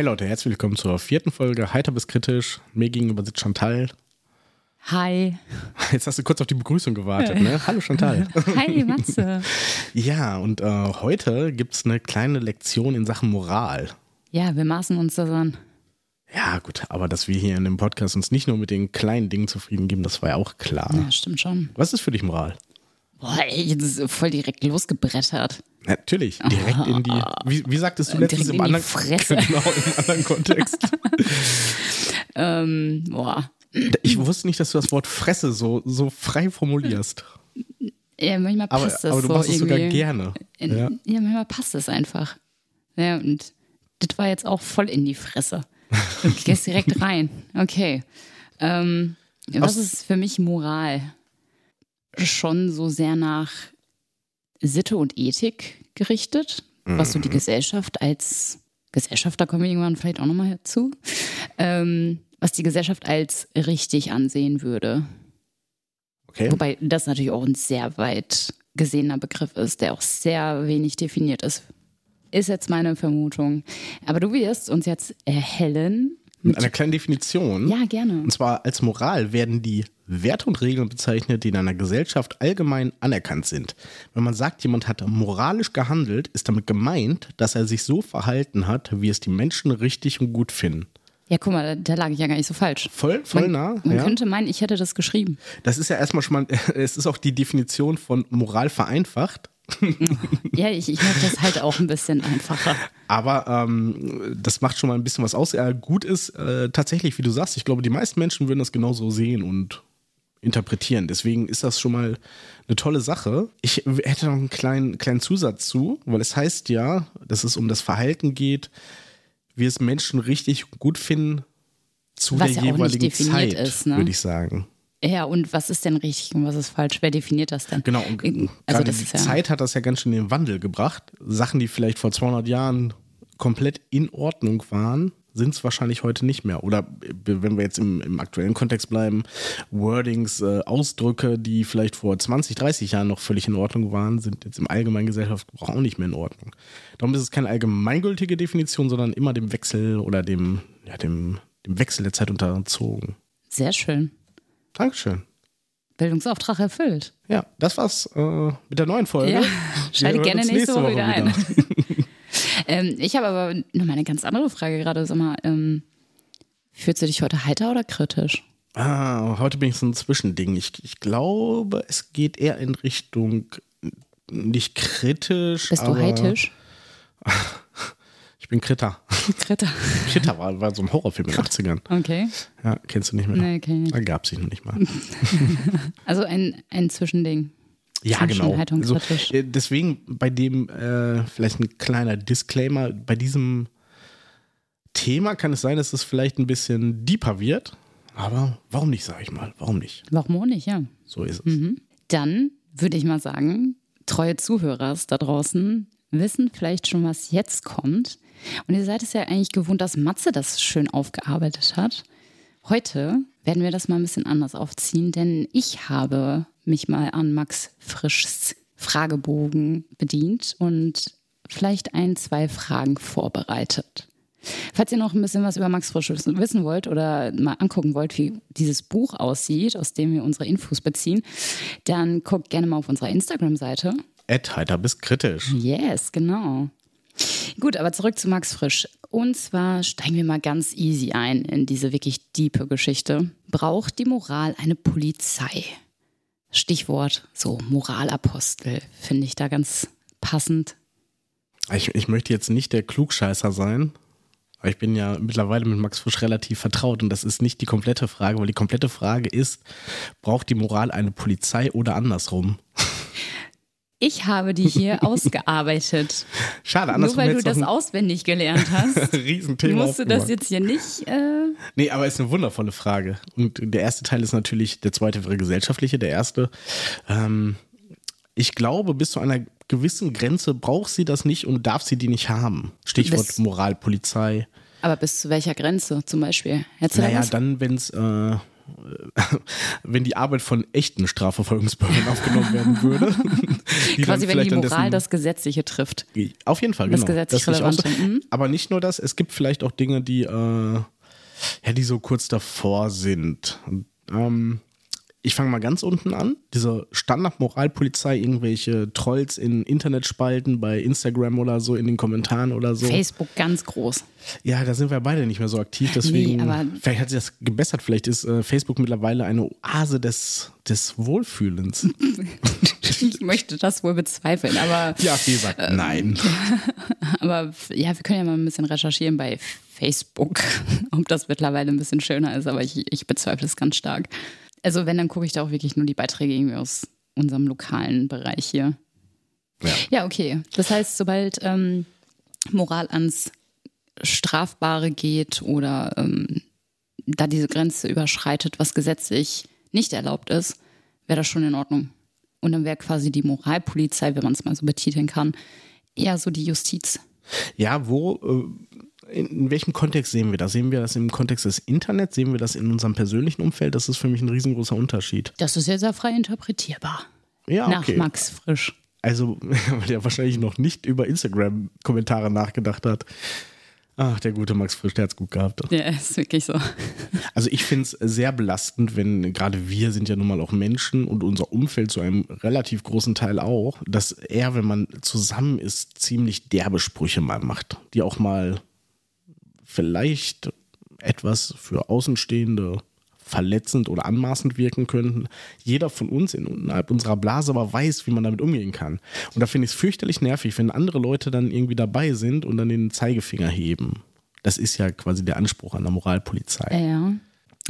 Hey Leute, herzlich willkommen zur vierten Folge Heiter bis kritisch. Mir gegenüber sitzt Chantal. Hi. Jetzt hast du kurz auf die Begrüßung gewartet, ne? Hallo Chantal. Hi, Matze. ja, und äh, heute gibt es eine kleine Lektion in Sachen Moral. Ja, wir maßen uns das an. Ja, gut, aber dass wir hier in dem Podcast uns nicht nur mit den kleinen Dingen zufrieden geben, das war ja auch klar. Ja, stimmt schon. Was ist für dich Moral? Boah, ey, jetzt ist voll direkt losgebrettert. Natürlich, direkt in die. Wie, wie sagtest du letztens Direkt im anderen, Fresse. Genau, im anderen Kontext? Ähm, boah. Ich wusste nicht, dass du das Wort Fresse so, so frei formulierst. Ja, manchmal Aber, passt das aber du so machst es sogar gerne. In, Ja. ja. manchmal passt es einfach. Ja, und das war jetzt auch voll in die Fresse. Du gehst direkt rein. Okay. Ähm, was Aus- ist für mich Moral? Schon so sehr nach Sitte und Ethik gerichtet, was so die Gesellschaft als Gesellschaft, da kommen wir irgendwann vielleicht auch nochmal zu, ähm, was die Gesellschaft als richtig ansehen würde. Okay. Wobei das natürlich auch ein sehr weit gesehener Begriff ist, der auch sehr wenig definiert ist. Ist jetzt meine Vermutung. Aber du wirst uns jetzt erhellen. Mit einer kleinen Definition. Ja, gerne. Und zwar als Moral werden die Werte und Regeln bezeichnet, die in einer Gesellschaft allgemein anerkannt sind. Wenn man sagt, jemand hat moralisch gehandelt, ist damit gemeint, dass er sich so verhalten hat, wie es die Menschen richtig und gut finden. Ja, guck mal, da, da lag ich ja gar nicht so falsch. Voll, voll man, nah. Man ja. könnte meinen, ich hätte das geschrieben. Das ist ja erstmal schon mal, es ist auch die Definition von Moral vereinfacht. Ja, ich, ich mache das halt auch ein bisschen einfacher. Aber ähm, das macht schon mal ein bisschen was aus. Ja, gut ist äh, tatsächlich, wie du sagst, ich glaube, die meisten Menschen würden das genauso sehen und interpretieren. Deswegen ist das schon mal eine tolle Sache. Ich hätte noch einen kleinen, kleinen Zusatz zu, weil es heißt ja, dass es um das Verhalten geht, wie es Menschen richtig gut finden zu Was der ja jeweiligen Zeit, ist, ne? würde ich sagen. Ja, und was ist denn richtig und was ist falsch? Wer definiert das denn? Genau, und Also gerade das die ist ja, Zeit hat das ja ganz schön in den Wandel gebracht. Sachen, die vielleicht vor 200 Jahren komplett in Ordnung waren, sind es wahrscheinlich heute nicht mehr. Oder äh, wenn wir jetzt im, im aktuellen Kontext bleiben, Wordings, äh, Ausdrücke, die vielleicht vor 20, 30 Jahren noch völlig in Ordnung waren, sind jetzt im allgemeinen Gesellschaftsgebrauch auch nicht mehr in Ordnung. Darum ist es keine allgemeingültige Definition, sondern immer dem Wechsel oder dem, ja, dem, dem Wechsel der Zeit unterzogen. sehr schön. Dankeschön. Bildungsauftrag erfüllt. Ja, das war's äh, mit der neuen Folge. Ja, schalte gerne nächste Woche wieder ein. wieder. ähm, ich habe aber noch mal eine ganz andere Frage gerade. Sag mal, ähm, fühlst du dich heute heiter oder kritisch? Ah, heute bin ich so ein Zwischending. Ich, ich glaube, es geht eher in Richtung nicht kritisch. Bist du heitisch? Ich bin Kritter. Kritter. Kritter war, war so ein Horrorfilm in den 80ern. Okay. Ja, kennst du nicht mehr? Nee, kenn ich nicht. Da gab es sich noch nicht mal. Also ein, ein Zwischending. Ja, genau. Also, deswegen bei dem, äh, vielleicht ein kleiner Disclaimer, bei diesem Thema kann es sein, dass es vielleicht ein bisschen deeper wird. Aber warum nicht, sage ich mal. Warum nicht? Warum auch nicht, ja. So ist es. Mhm. Dann würde ich mal sagen, treue Zuhörer da draußen wissen vielleicht schon, was jetzt kommt. Und ihr seid es ja eigentlich gewohnt, dass Matze das schön aufgearbeitet hat. Heute werden wir das mal ein bisschen anders aufziehen, denn ich habe mich mal an Max Frischs Fragebogen bedient und vielleicht ein, zwei Fragen vorbereitet. Falls ihr noch ein bisschen was über Max Frisch wissen wollt oder mal angucken wollt, wie dieses Buch aussieht, aus dem wir unsere Infos beziehen, dann guckt gerne mal auf unserer Instagram-Seite. Ed, heiter bis kritisch. Yes, genau. Gut, aber zurück zu Max Frisch. Und zwar steigen wir mal ganz easy ein in diese wirklich diepe Geschichte. Braucht die Moral eine Polizei? Stichwort so Moralapostel finde ich da ganz passend. Ich, ich möchte jetzt nicht der Klugscheißer sein, aber ich bin ja mittlerweile mit Max Frisch relativ vertraut und das ist nicht die komplette Frage, weil die komplette Frage ist, braucht die Moral eine Polizei oder andersrum? Ich habe die hier ausgearbeitet. Schade, Nur andersrum weil du das auswendig gelernt hast, Riesenthema musst du das jetzt hier nicht. Äh, Nee, aber ist eine wundervolle Frage. Und der erste Teil ist natürlich, der zweite wäre gesellschaftliche, der erste. Ähm, ich glaube, bis zu einer gewissen Grenze braucht sie das nicht und darf sie die nicht haben. Stichwort Bis- Moral, Polizei. aber bis zu welcher Grenze zum Beispiel? Hättest du Naja, dann, wenn es äh, wenn die Arbeit von echten Strafverfolgungsbehörden aufgenommen werden würde. die Quasi, wenn die Moral das Gesetzliche trifft. Auf jeden Fall, das genau. Gesetzlich das relevant. So. Mhm. Aber nicht nur das, es gibt vielleicht auch Dinge, die, äh, ja, die so kurz davor sind. Ähm, ich fange mal ganz unten an. Diese Standard-Moralpolizei, irgendwelche Trolls in Internetspalten bei Instagram oder so, in den Kommentaren oder so. Facebook ganz groß. Ja, da sind wir beide nicht mehr so aktiv, deswegen. Nee, vielleicht hat sich das gebessert. Vielleicht ist äh, Facebook mittlerweile eine Oase des, des Wohlfühlens. ich möchte das wohl bezweifeln, aber. Ja, wie gesagt, ähm, nein. aber ja, wir können ja mal ein bisschen recherchieren bei Facebook, ob das mittlerweile ein bisschen schöner ist, aber ich, ich bezweifle es ganz stark. Also wenn, dann gucke ich da auch wirklich nur die Beiträge irgendwie aus unserem lokalen Bereich hier. Ja, ja okay. Das heißt, sobald ähm, Moral ans Strafbare geht oder ähm, da diese Grenze überschreitet, was gesetzlich nicht erlaubt ist, wäre das schon in Ordnung. Und dann wäre quasi die Moralpolizei, wenn man es mal so betiteln kann, eher so die Justiz. Ja, wo, äh, in welchem Kontext sehen wir das? Sehen wir das im Kontext des Internets? Sehen wir das in unserem persönlichen Umfeld? Das ist für mich ein riesengroßer Unterschied. Das ist ja sehr frei interpretierbar. Ja, okay. Nach Max Frisch. Also, weil der wahrscheinlich noch nicht über Instagram-Kommentare nachgedacht hat. Ach, der gute Max Frisch, der hat es gut gehabt. Ja, ist wirklich so. Also ich finde es sehr belastend, wenn gerade wir sind ja nun mal auch Menschen und unser Umfeld zu einem relativ großen Teil auch, dass er, wenn man zusammen ist, ziemlich derbe Sprüche mal macht, die auch mal vielleicht etwas für Außenstehende verletzend oder anmaßend wirken könnten. Jeder von uns innerhalb unserer Blase aber weiß, wie man damit umgehen kann. Und da finde ich es fürchterlich nervig, wenn andere Leute dann irgendwie dabei sind und dann den Zeigefinger heben. Das ist ja quasi der Anspruch an der Moralpolizei. Ja.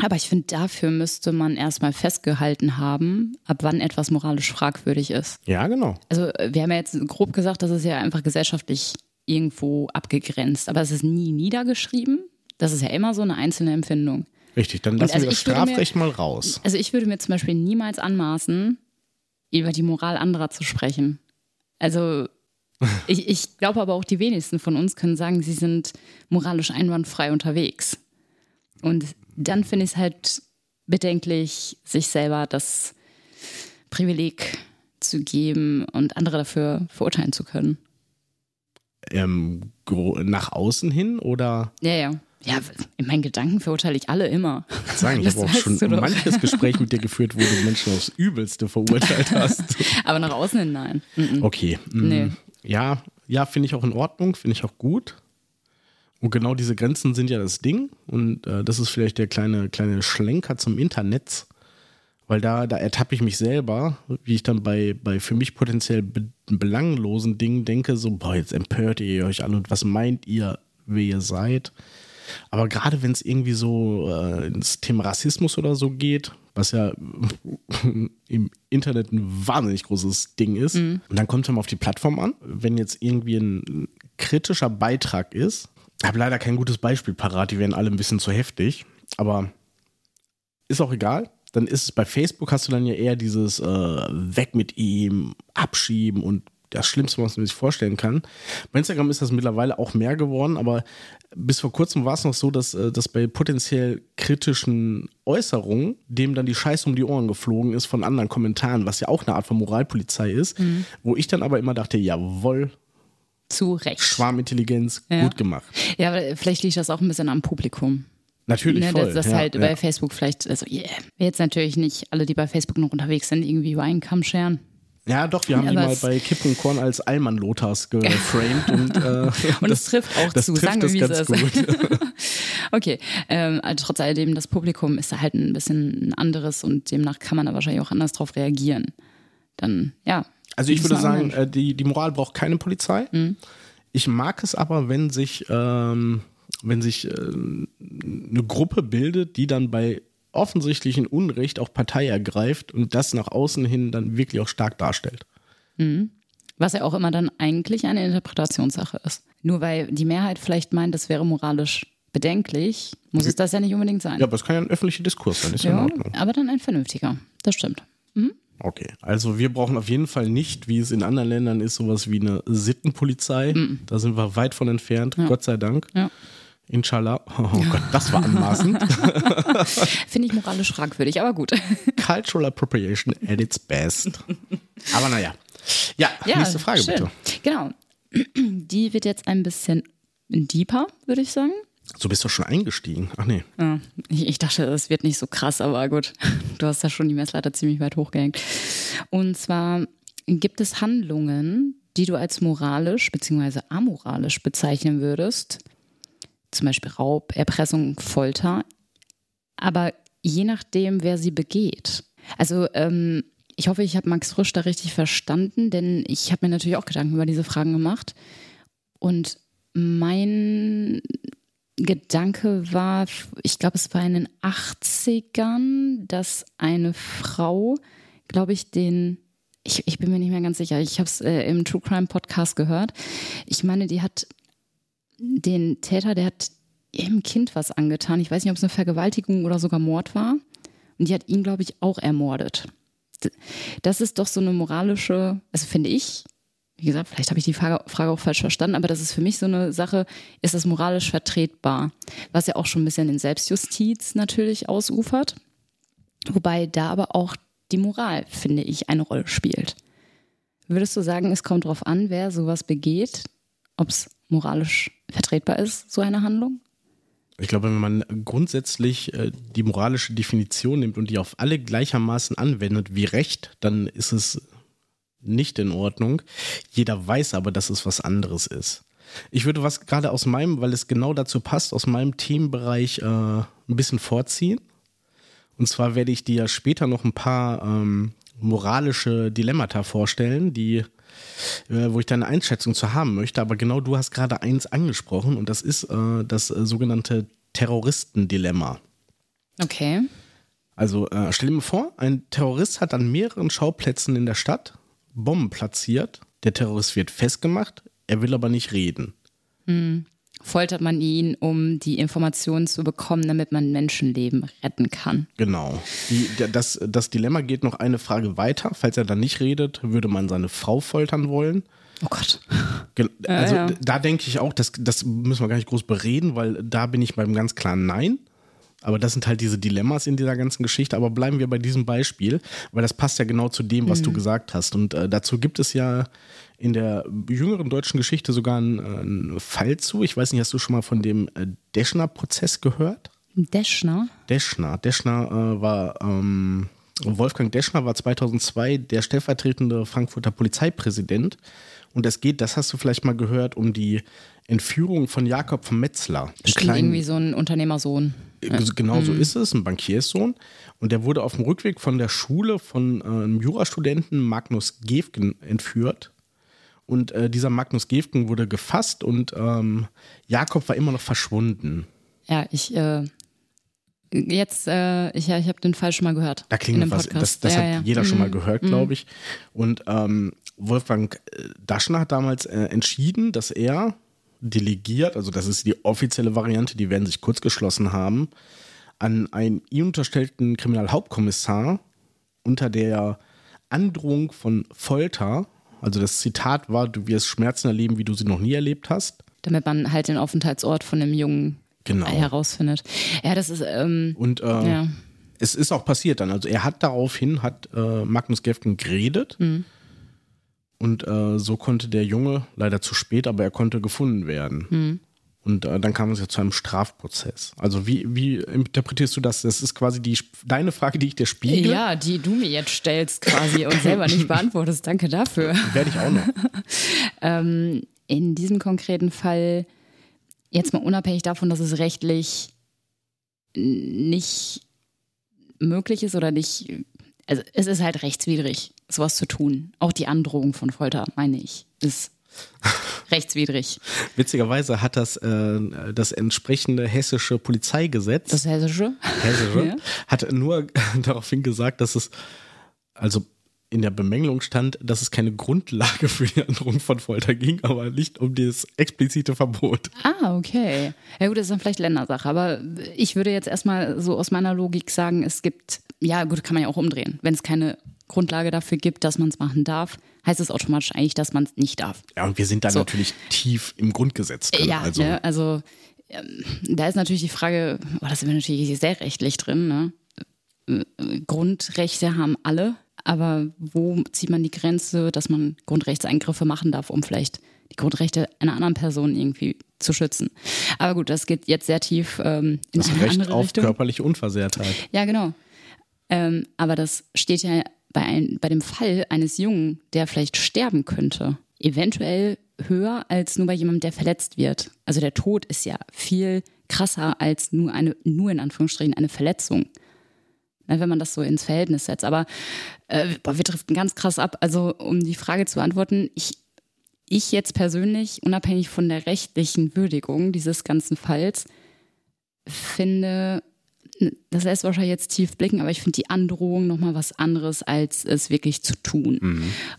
Aber ich finde, dafür müsste man erstmal festgehalten haben, ab wann etwas moralisch fragwürdig ist. Ja, genau. Also wir haben ja jetzt grob gesagt, das ist ja einfach gesellschaftlich irgendwo abgegrenzt. Aber es ist nie niedergeschrieben. Das ist ja immer so eine einzelne Empfindung. Richtig, dann lassen also wir das Strafrecht mir, mal raus. Also ich würde mir zum Beispiel niemals anmaßen, über die Moral anderer zu sprechen. Also ich, ich glaube aber auch, die wenigsten von uns können sagen, sie sind moralisch einwandfrei unterwegs. Und dann finde ich es halt bedenklich, sich selber das Privileg zu geben und andere dafür verurteilen zu können ähm, nach außen hin oder? Ja, ja. Ja, in meinen Gedanken verurteile ich alle immer. Sagen, ich habe auch schon manches Gespräch mit dir geführt, wo du Menschen aufs Übelste verurteilt hast. Aber nach außen hin nein. Mhm. Okay. Mhm. Nee. Ja, ja, finde ich auch in Ordnung, finde ich auch gut. Und genau diese Grenzen sind ja das Ding. Und äh, das ist vielleicht der kleine, kleine Schlenker zum Internet. Weil da, da ertappe ich mich selber, wie ich dann bei, bei für mich potenziell be belanglosen Dingen denke, so, boah, jetzt empört ihr euch alle und was meint ihr, wer ihr seid? Aber gerade wenn es irgendwie so äh, ins Thema Rassismus oder so geht, was ja im Internet ein wahnsinnig großes Ding ist, mhm. und dann kommt es mal auf die Plattform an, wenn jetzt irgendwie ein kritischer Beitrag ist, ich habe leider kein gutes Beispiel parat, die werden alle ein bisschen zu heftig, aber ist auch egal dann ist es bei Facebook hast du dann ja eher dieses äh, weg mit ihm, abschieben und das Schlimmste, was man sich vorstellen kann. Bei Instagram ist das mittlerweile auch mehr geworden, aber bis vor kurzem war es noch so, dass, äh, dass bei potenziell kritischen Äußerungen dem dann die Scheiße um die Ohren geflogen ist von anderen Kommentaren, was ja auch eine Art von Moralpolizei ist, mhm. wo ich dann aber immer dachte, jawohl, zu Recht. Schwarmintelligenz, ja. gut gemacht. Ja, aber vielleicht liegt das auch ein bisschen am Publikum. Natürlich ne, voll. Dass das ja, halt ja. bei Facebook vielleicht, also yeah, jetzt natürlich nicht alle, die bei Facebook noch unterwegs sind, irgendwie über einen Kamm scheren. Ja, doch, wir haben ja, die mal bei Kipp und Korn als Allmann Lothars geframed. und äh, und es trifft auch das zu, trifft sagen wir, wie es ist. okay, ähm, also trotz alledem, das Publikum ist da halt ein bisschen ein anderes und demnach kann man da wahrscheinlich auch anders drauf reagieren. Dann, ja. Also ich würde sagen, äh, die, die Moral braucht keine Polizei. Mhm. Ich mag es aber, wenn sich ähm, wenn sich äh, eine Gruppe bildet, die dann bei offensichtlichen Unrecht auch Partei ergreift und das nach außen hin dann wirklich auch stark darstellt. Mhm. Was ja auch immer dann eigentlich eine Interpretationssache ist. Nur weil die Mehrheit vielleicht meint, das wäre moralisch bedenklich, muss es das ja nicht unbedingt sein. Ja, aber es kann ja ein öffentlicher Diskurs sein, ist ja, ja in Ordnung. Aber dann ein vernünftiger, das stimmt. Mhm. Okay, also wir brauchen auf jeden Fall nicht, wie es in anderen Ländern ist, sowas wie eine Sittenpolizei. Mhm. Da sind wir weit von entfernt, ja. Gott sei Dank. Ja Inshallah. Oh Gott, das war anmaßend. Finde ich moralisch fragwürdig, aber gut. Cultural Appropriation at its best. Aber naja. Ja, Ja, nächste Frage schön. bitte. Genau. Die wird jetzt ein bisschen deeper, würde ich sagen. So bist du schon eingestiegen. Ach nee. Ja, ich, ich dachte, es wird nicht so krass, aber gut, du hast da schon die Messlatte ziemlich weit hochgehängt. Und zwar gibt es Handlungen, die du als moralisch bzw. amoralisch bezeichnen würdest, zum Beispiel Raub, Erpressung, Folter, aber je nachdem, wer sie begeht. Also ähm, ich hoffe, ich habe Max Frisch da richtig verstanden, denn ich habe mir natürlich auch Gedanken über diese Fragen gemacht. Und mein Gedanke war, ich glaube, es war in den 80ern, dass eine Frau, glaube ich, den, ich, ich bin mir nicht mehr ganz sicher, ich habe es äh, im True Crime Podcast gehört. Ich meine, die hat den Täter, der hat ihrem Kind was angetan. Ich weiß nicht, ob es eine Vergewaltigung oder sogar Mord war. Und die hat ihn, glaube ich, auch ermordet. Das ist doch so eine moralische, also finde ich, wie gesagt, vielleicht habe ich die Frage, Frage auch falsch verstanden, aber das ist für mich so eine Sache, ist das moralisch vertretbar? Was ja auch schon ein bisschen in Selbstjustiz natürlich ausufert. Wobei da aber auch die Moral, finde ich, eine Rolle spielt. Würdest du sagen, es kommt darauf an, wer sowas begeht, ob es moralisch vertretbar ist, so eine Handlung? Ich glaube, wenn man grundsätzlich äh, die moralische Definition nimmt und die auf alle gleichermaßen anwendet wie Recht, dann ist es nicht in Ordnung. Jeder weiß aber, dass es was anderes ist. Ich würde was gerade aus meinem, weil es genau dazu passt, aus meinem Themenbereich äh, ein bisschen vorziehen. Und zwar werde ich dir später noch ein paar ähm, moralische Dilemmata vorstellen, die, äh, wo ich deine Einschätzung zu haben möchte. Aber genau du hast gerade eins angesprochen und das ist äh, das äh, sogenannte Terroristendilemma. Okay. Also äh, stell dir mal vor, ein Terrorist hat an mehreren Schauplätzen in der Stadt Bomben platziert. Der Terrorist wird festgemacht, er will aber nicht reden. Foltert man ihn, um die Informationen zu bekommen, damit man Menschenleben retten kann. Genau. Die, das, das Dilemma geht noch eine Frage weiter. Falls er dann nicht redet, würde man seine Frau foltern wollen. Oh Gott. Also ja. d- da denke ich auch, das, das müssen wir gar nicht groß bereden, weil da bin ich beim ganz klaren Nein. Aber das sind halt diese Dilemmas in dieser ganzen Geschichte. Aber bleiben wir bei diesem Beispiel, weil das passt ja genau zu dem, was du gesagt hast. Und äh, dazu gibt es ja in der jüngeren deutschen Geschichte sogar einen, äh, einen Fall zu. Ich weiß nicht, hast du schon mal von dem äh, Deschner-Prozess gehört? Deschner? Deschner. Deschner äh, war, ähm, Wolfgang Deschner war 2002 der stellvertretende Frankfurter Polizeipräsident. Und es geht, das hast du vielleicht mal gehört, um die Entführung von Jakob von Metzler. Stimmt, irgendwie so ein Unternehmersohn. Äh, Genau so ist es, ein Bankierssohn. Und der wurde auf dem Rückweg von der Schule von äh, einem Jurastudenten Magnus Gefgen entführt. Und äh, dieser Magnus Gefgen wurde gefasst und ähm, Jakob war immer noch verschwunden. Ja, ich, äh, jetzt, äh, ich, ja, ich habe den Fall schon mal gehört. Da in klingt was, das, Podcast. das ja, hat ja. jeder schon mal Mhm. gehört, glaube ich. Und ähm, Wolfgang äh, Daschner hat damals entschieden, dass er delegiert, also das ist die offizielle Variante, die werden sich kurz geschlossen haben, an einen ihm unterstellten Kriminalhauptkommissar unter der Androhung von Folter, also das Zitat war, du wirst Schmerzen erleben, wie du sie noch nie erlebt hast. Damit man halt den Aufenthaltsort von dem Jungen Genau. herausfindet. Ja, das ist, ähm, Und äh, ja. es ist auch passiert dann. Also er hat daraufhin, hat äh, Magnus Gefgen geredet. Und äh, so konnte der Junge, leider zu spät, aber er konnte gefunden werden. Und äh, dann kam es ja zu einem Strafprozess. Also wie, wie interpretierst du das? Das ist quasi die, deine Frage, die ich dir spiegel. Ja, die du mir jetzt stellst quasi und selber nicht beantwortest. Danke dafür. Werde ich auch noch. Ähm, in diesem konkreten Fall, jetzt mal unabhängig davon, dass es rechtlich nicht möglich ist oder nicht, also es ist halt rechtswidrig, sowas zu tun. Auch die Androhung von Folter, meine ich, ist rechtswidrig. Witzigerweise hat das, äh, das entsprechende hessische Polizeigesetz Das Hessische? Hessische, Ja. hat nur daraufhin gesagt, dass es, also in der Bemängelung stand, dass es keine Grundlage für die Androhung von Folter ging, aber nicht um das explizite Verbot. Ah, okay. Ja gut, das ist dann vielleicht Ländersache, aber ich würde jetzt erstmal so aus meiner Logik sagen, es gibt, ja gut, kann man ja auch umdrehen. Wenn es keine Grundlage dafür gibt, dass man es machen darf, heißt es automatisch eigentlich, dass man es nicht darf. Ja, und wir sind da So. natürlich tief im Grundgesetz drin. Ja, also, ne, also da ist natürlich die Frage, oh, da sind wir natürlich sehr rechtlich drin, ne? Grundrechte haben alle, aber wo zieht man die Grenze, dass man Grundrechtseingriffe machen darf, um vielleicht die Grundrechte einer anderen Person irgendwie zu schützen? Aber gut, das geht jetzt sehr tief ähm, in Das eine Recht andere auf Richtung. körperliche Unversehrtheit. Ja, genau. Ähm, aber das steht ja bei, ein, bei dem Fall eines Jungen, der vielleicht sterben könnte, eventuell höher als nur bei jemandem, der verletzt wird. Also der Tod ist ja viel krasser als nur eine, nur in Anführungsstrichen eine Verletzung. Wenn man das so ins Verhältnis setzt. Aber äh, boah, wir driften ganz krass ab. Also, um die Frage zu beantworten, ich, ich jetzt persönlich, unabhängig von der rechtlichen Würdigung dieses ganzen Falls, finde, das lässt wahrscheinlich jetzt tief blicken, aber ich finde die Androhung nochmal was anderes, als es wirklich zu tun.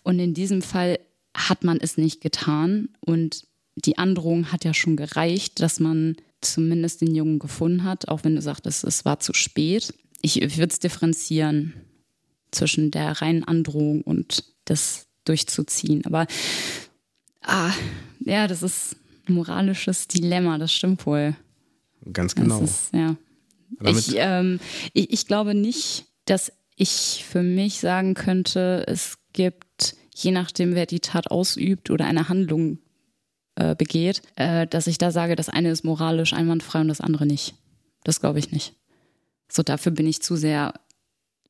Und in diesem Fall hat man es nicht getan und die Androhung hat ja schon gereicht, dass man zumindest den Jungen gefunden hat, auch wenn du sagtest, es war zu spät. Ich, ich würde es differenzieren zwischen der reinen Androhung und das durchzuziehen. Aber ah, ja, das ist ein moralisches Dilemma, das stimmt wohl. Ganz genau. ist, ja. Ich, ähm, ich, ich glaube nicht, dass ich für mich sagen könnte, es gibt, je nachdem, wer die Tat ausübt oder eine Handlung äh, begeht, äh, dass ich da sage, das eine ist moralisch einwandfrei und das andere nicht. Das glaube ich nicht. So, dafür bin ich zu sehr,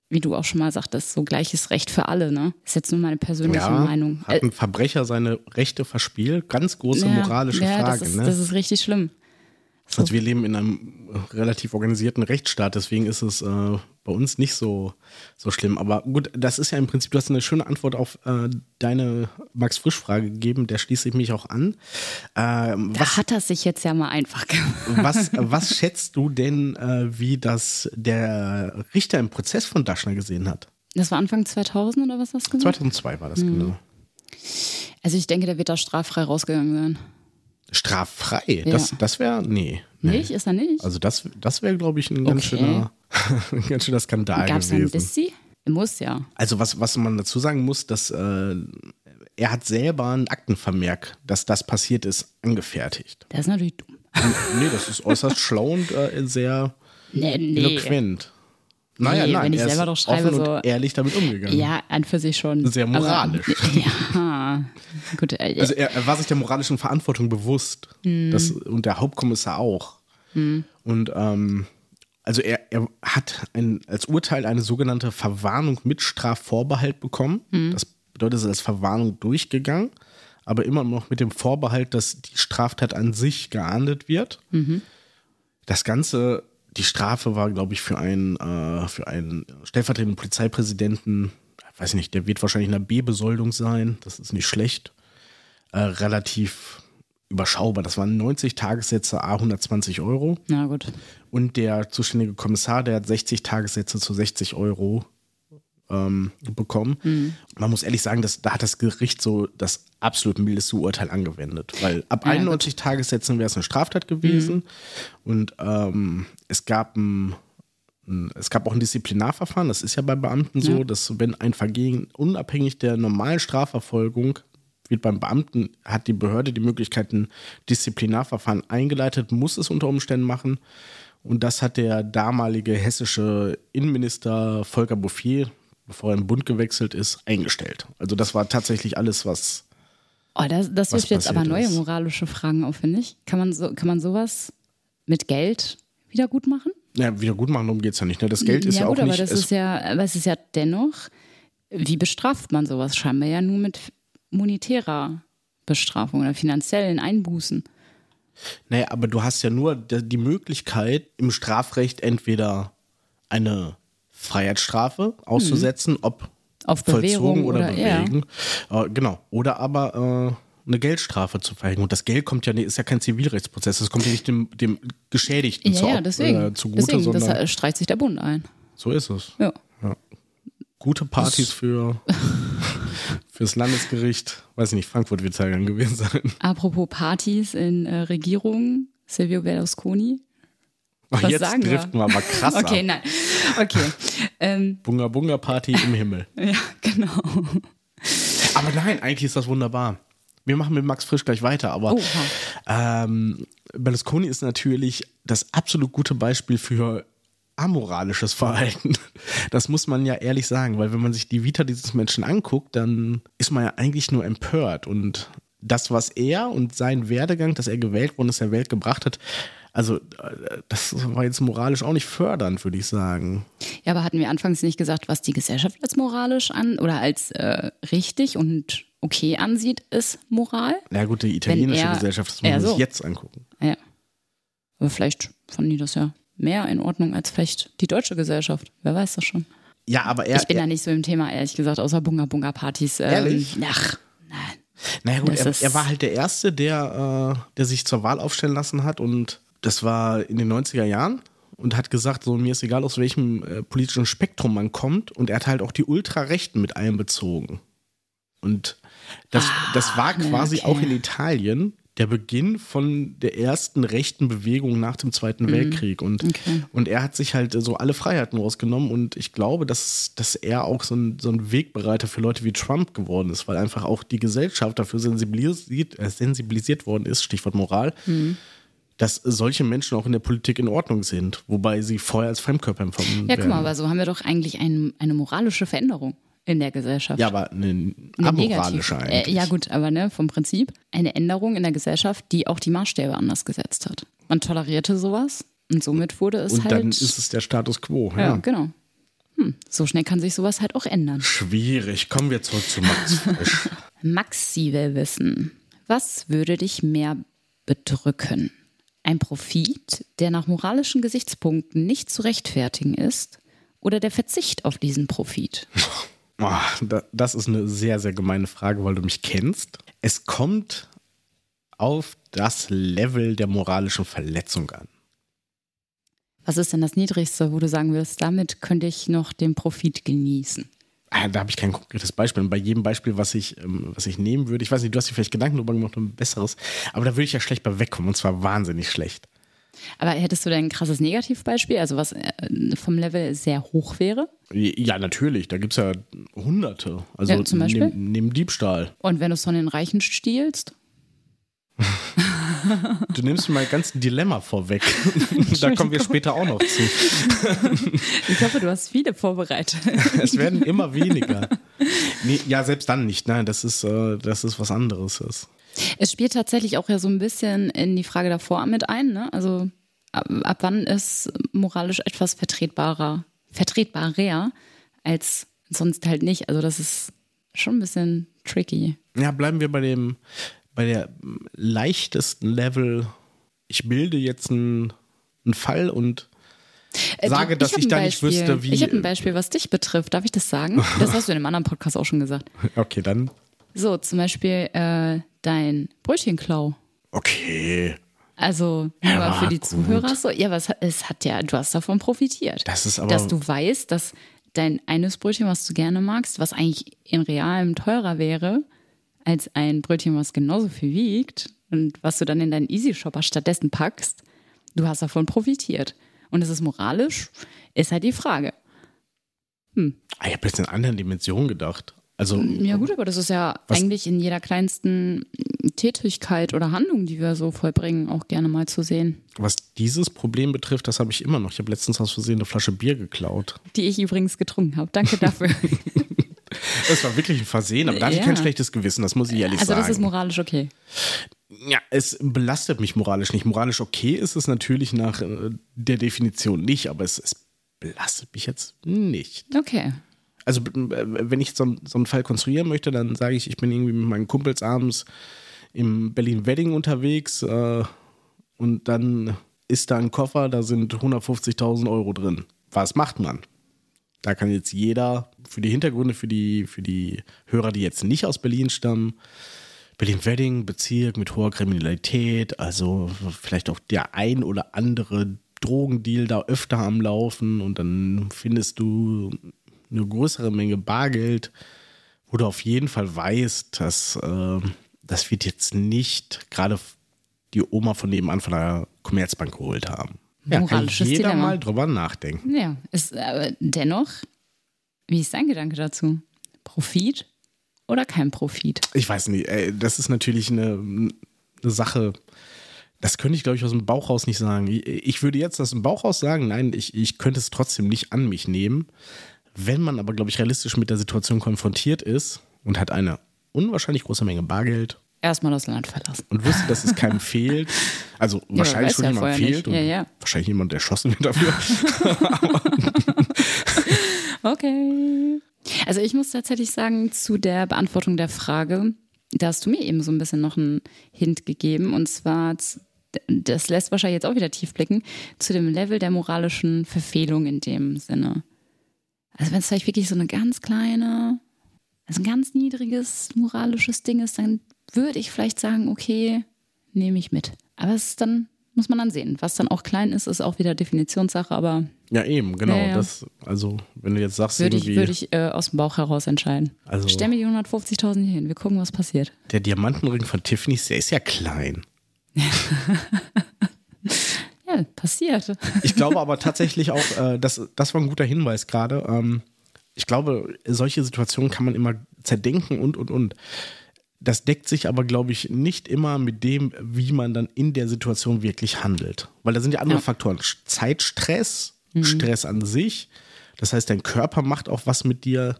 wie du auch schon mal sagtest, so gleiches Recht für alle, ne? Ist jetzt nur meine persönliche ja, Meinung. hat ein Verbrecher seine Rechte verspielt? Ganz große Ja, moralische ja, Frage. Das ist, ne? das ist richtig schlimm. Also wir leben in einem relativ organisierten Rechtsstaat, deswegen ist es äh, bei uns nicht so, so schlimm. Aber gut, das ist ja im Prinzip, du hast eine schöne Antwort auf äh, deine Max-Frisch-Frage gegeben, der schließe ich mich auch an. Ähm, Da hat er sich jetzt ja mal einfach gemacht. was, was schätzt du denn, äh, wie das der Richter im Prozess von Daschner gesehen hat? Das war Anfang 2000 oder was hast du gesagt? 2002 war das Mhm. genau. Also ich denke, der wird da straffrei rausgegangen sein. Straffrei? Ja. Das, das wäre, nee. nee. Nicht? Ist er nicht? Also das, das wäre, glaube ich, ein ganz, Okay. schöner, ein ganz schöner Skandal Gab es einen gewesen. Dissi? Muss ja. Also was, was man dazu sagen muss, dass äh, er hat selber einen Aktenvermerk, dass das passiert ist, angefertigt. Der ist natürlich dumm. nee, das ist äußerst schlau und äh, sehr Nee, nee. eloquent. Naja, Nee, nein, wenn ich er selber doch schreibe, offen so- und ehrlich damit umgegangen. Ja, an für sich schon. Sehr moralisch. Aber, ja. Gut, äh, Also er, er war sich der moralischen Verantwortung bewusst. Mhm. Das, und der Hauptkommissar auch. Und ähm, also er, er hat ein, als Urteil eine sogenannte Verwarnung mit Strafvorbehalt bekommen. Mhm. Das bedeutet, es ist als Verwarnung durchgegangen, aber immer noch mit dem Vorbehalt, dass die Straftat an sich geahndet wird. Mhm. Das Ganze, die Strafe war, glaube ich, für einen, äh, für einen stellvertretenden Polizeipräsidenten, weiß ich nicht, der wird wahrscheinlich in der B-Besoldung sein, das ist nicht schlecht, äh, relativ überschaubar. Das waren 90 Tagessätze, a 120 Euro. na gut. Und der zuständige Kommissar, der hat 60 Tagessätze zu 60 Euro ähm, bekommen. Man muss ehrlich sagen, dass, da hat das Gericht so das absolut mildeste Urteil angewendet. Weil ab Ja, 91 Tagessätzen wäre es eine Straftat gewesen. Und ähm, es gab ein es gab auch ein Disziplinarverfahren, das ist ja bei Beamten so, Ja. dass wenn ein Vergehen unabhängig der normalen Strafverfolgung wird beim Beamten, hat die Behörde die Möglichkeit, ein Disziplinarverfahren eingeleitet, muss es unter Umständen machen. Und das hat der damalige hessische Innenminister Volker Bouffier, bevor er den Bund gewechselt ist, eingestellt. Also das war tatsächlich alles, was Oh, das, das wirft jetzt aber neue moralische Fragen auf, finde ich. Kann man, so, kann man sowas mit Geld wieder gut machen? ja, wieder gut machen, darum geht es ja nicht. Ne? Das Geld ist ja, gut, auch aber nicht. das es- ist ja, aber es ist ja dennoch, wie bestraft man sowas? Scheinbar ja nur mit monetärer Bestrafung oder finanziellen Einbußen. Naja, aber du hast ja nur die Möglichkeit, im Strafrecht entweder eine Freiheitsstrafe auszusetzen, ob Auf vollzogen Bewährung oder, oder, ja. bewegen. Äh, genau. Oder aber äh, eine Geldstrafe zu verhängen. Und das Geld kommt ja, ist ja kein Zivilrechtsprozess, das kommt ja nicht dem, dem Geschädigten Ja, zu, ja, deswegen. äh, zugute, deswegen sondern das streicht sich der Bund ein. so ist es. Ja. Gute Partys für fürs Landesgericht. Weiß ich nicht, Frankfurt wird es ja dann gewesen sein. Apropos Partys in äh, Regierungen, Silvio Berlusconi. Ach, Was jetzt sagen driften wir aber krass Okay, ab. nein. Okay. ähm, Bunga Bunga Party im Himmel. ja, genau. Aber nein, eigentlich ist das wunderbar. Wir machen mit Max Frisch gleich weiter, aber Oh, ähm, Berlusconi ist natürlich das absolut gute Beispiel für amoralisches Verhalten. Das muss man ja ehrlich sagen, weil wenn man sich die Vita dieses Menschen anguckt, dann ist man ja eigentlich nur empört. Und das, was er und sein Werdegang, dass er gewählt worden ist, der Welt gebracht hat, also äh, das war jetzt moralisch auch nicht fördernd, würde ich sagen. Ja, aber hatten wir anfangs nicht gesagt, was die Gesellschaft als moralisch an oder als äh, richtig und okay ansieht, ist Moral? Na gut, die italienische er- Gesellschaft, das muss man sich so. jetzt angucken. Ja. Aber vielleicht fanden die das ja mehr in Ordnung als vielleicht die deutsche Gesellschaft. Wer weiß das schon. Ja, aber er, ich bin er da nicht so im Thema, ehrlich gesagt, außer Bunga-Bunga-Partys. Ähm, Ehrlich? Ach, nein. Naja gut, er, er war halt der Erste, der, äh, der sich zur Wahl aufstellen lassen hat und das war in den 90er Jahren und hat gesagt, so mir ist egal, aus welchem äh, politischen Spektrum man kommt und er hat halt auch die Ultrarechten mit einbezogen. Und das, das war quasi okay. auch in Italien der Beginn von der ersten rechten Bewegung nach dem Zweiten Weltkrieg. Und, Okay. und er hat sich halt so alle Freiheiten rausgenommen und ich glaube, dass, dass er auch so ein, so ein Wegbereiter für Leute wie Trump geworden ist, weil einfach auch die Gesellschaft dafür sensibilisiert, äh, sensibilisiert worden ist, Stichwort Moral, dass solche Menschen auch in der Politik in Ordnung sind, wobei sie vorher als Fremdkörper empfangen Ja, guck mal, werden. aber so haben wir doch eigentlich ein, eine moralische Veränderung in der Gesellschaft. Ja, aber eine Eine amoralische negative. eigentlich. Äh, ja, gut, aber ne, vom Prinzip eine Änderung in der Gesellschaft, die auch die Maßstäbe anders gesetzt hat. Man tolerierte sowas und somit wurde es und halt. dann ist es der Status quo. ja, Ja. genau. Hm, so schnell kann sich sowas halt auch ändern. Schwierig. Kommen wir zurück zu Max Frisch. Maxi will wissen, was würde dich mehr bedrücken? Ein Profit, der nach moralischen Gesichtspunkten nicht zu rechtfertigen ist, oder der Verzicht auf diesen Profit? Oh, da, das ist eine sehr, sehr gemeine Frage, weil du mich kennst. Es kommt auf das Level der moralischen Verletzung an. Was ist denn das Niedrigste, wo du sagen wirst, damit könnte ich noch den Profit genießen? Ah, Da habe ich kein konkretes Beispiel. Und bei jedem Beispiel, was ich, ähm, was ich nehmen würde, ich weiß nicht, du hast dir vielleicht Gedanken darüber gemacht, ein besseres, aber da würde ich ja schlecht bei wegkommen und zwar wahnsinnig schlecht. Aber hättest du denn ein krasses Negativbeispiel, also was äh, vom Level sehr hoch wäre? Ja, natürlich, da gibt es ja Hunderte. Also Ja, zum Beispiel? neben, neben Diebstahl. Und wenn du es von den Reichen stiehlst? Du nimmst mir mein ganzes Dilemma vorweg. da kommen wir später auch noch zu. Ich hoffe, du hast viele vorbereitet. Es werden immer weniger. Nee, ja, selbst dann nicht. Nein, das ist, äh, das ist was anderes. Es spielt tatsächlich auch ja so ein bisschen in die Frage davor mit ein, ne? Also ab, ab wann ist moralisch etwas vertretbarer, vertretbarer als sonst halt nicht. Also das ist schon ein bisschen tricky. ja, bleiben wir bei dem, bei der leichtesten Level. Ich bilde jetzt einen, einen Fall und Äh, sage, dass ich ein da nicht Beispiel. wüsste, wie. Ich habe ein Beispiel, was dich betrifft. Darf ich das sagen? Das hast du in einem anderen Podcast auch schon gesagt. Okay, dann. So, zum Beispiel äh, dein Brötchenklau. Okay. Also Ja, mal für die gut. Zuhörer so. Ja, aber es hat, ja, du hast davon profitiert. Das ist aber. dass du weißt, dass dein eines Brötchen, was du gerne magst, was eigentlich in realem teurer wäre, als ein Brötchen, was genauso viel wiegt und was du dann in deinen Easy Shopper stattdessen packst, du hast davon profitiert. Und es ist moralisch, ist halt die Frage. Ah, ich habe jetzt in anderen Dimensionen gedacht. Also, Ja gut, aber das ist ja eigentlich in jeder kleinsten Tätigkeit oder Handlung, die wir so vollbringen, auch gerne mal zu sehen. was dieses Problem betrifft, das habe ich immer noch. Ich habe letztens aus Versehen eine Flasche Bier geklaut. Die ich übrigens getrunken habe. Danke dafür. Das war wirklich ein Versehen, aber da hatte ich Ja. kein schlechtes Gewissen, das muss ich ehrlich also sagen. das ist moralisch okay. Ja, es belastet mich moralisch nicht. Moralisch okay ist es natürlich nach äh, der Definition nicht, aber es, es belastet mich jetzt nicht. Okay. Also, äh, wenn ich so, so einen Fall konstruieren möchte, dann sage ich, ich bin irgendwie mit meinen Kumpels abends im Berlin-Wedding unterwegs äh, und dann ist da ein Koffer, da sind 150.000 Euro drin. Was macht man? Da kann jetzt jeder für die Hintergründe, für die, für die Hörer, die jetzt nicht aus Berlin stammen, Berlin-Wedding, Bezirk mit hoher Kriminalität, also vielleicht auch der ein oder andere Drogendeal da öfter am Laufen und dann findest du eine größere Menge Bargeld, wo du auf jeden Fall weißt, dass äh, das wird jetzt nicht gerade die Oma von nebenan von der Commerzbank geholt haben. Ja, kann jeder Dilemma. mal drüber nachdenken. Ja, ist aber dennoch, wie ist dein Gedanke dazu? Profit oder kein Profit? Ich weiß nicht. Ey, das ist natürlich eine, eine Sache. Das könnte ich, glaube ich, aus dem Bauchhaus nicht sagen. Ich würde jetzt aus dem Bauchhaus sagen, nein, ich, ich könnte es trotzdem nicht an mich nehmen. Wenn man aber, glaube ich, realistisch mit der Situation konfrontiert ist und hat eine unwahrscheinlich große Menge Bargeld Erstmal das Land verlassen. und wüsste, dass es keinem fehlt, also wahrscheinlich weiß schon ja jemand fehlt Ja, ja. wahrscheinlich jemand, der erschossen wird dafür. Okay. Also ich muss tatsächlich sagen, zu der Beantwortung der Frage, da hast du mir eben so ein bisschen noch einen Hint gegeben. Und zwar, das lässt wahrscheinlich jetzt auch wieder tief blicken, zu dem Level der moralischen Verfehlung in dem Sinne. Also wenn es vielleicht wirklich so eine ganz kleine, also ein ganz niedriges moralisches Ding ist, dann würde ich vielleicht sagen, okay, nehme ich mit. Aber es ist dann, muss man dann sehen. Was dann auch klein ist, ist auch wieder Definitionssache, aber ja, eben, genau. Ja, ja. Das, also, wenn du jetzt sagst, würde ich, irgendwie, würde ich äh, aus dem Bauch heraus entscheiden. Also- Stell mir die 150.000 hier hin, wir gucken, was passiert. der Diamantenring von Tiffany, der ist ja klein. Ja, passiert. Ich glaube aber tatsächlich auch, äh, das, das war ein guter Hinweis gerade. Ähm, ich glaube, solche Situationen kann man immer zerdenken und, und, und. Das deckt sich aber, glaube ich, nicht immer mit dem, wie man dann in der Situation wirklich handelt. Weil da sind ja andere Ja. Faktoren. Zeitstress, Stress an sich. Das heißt, dein Körper macht auch was mit dir.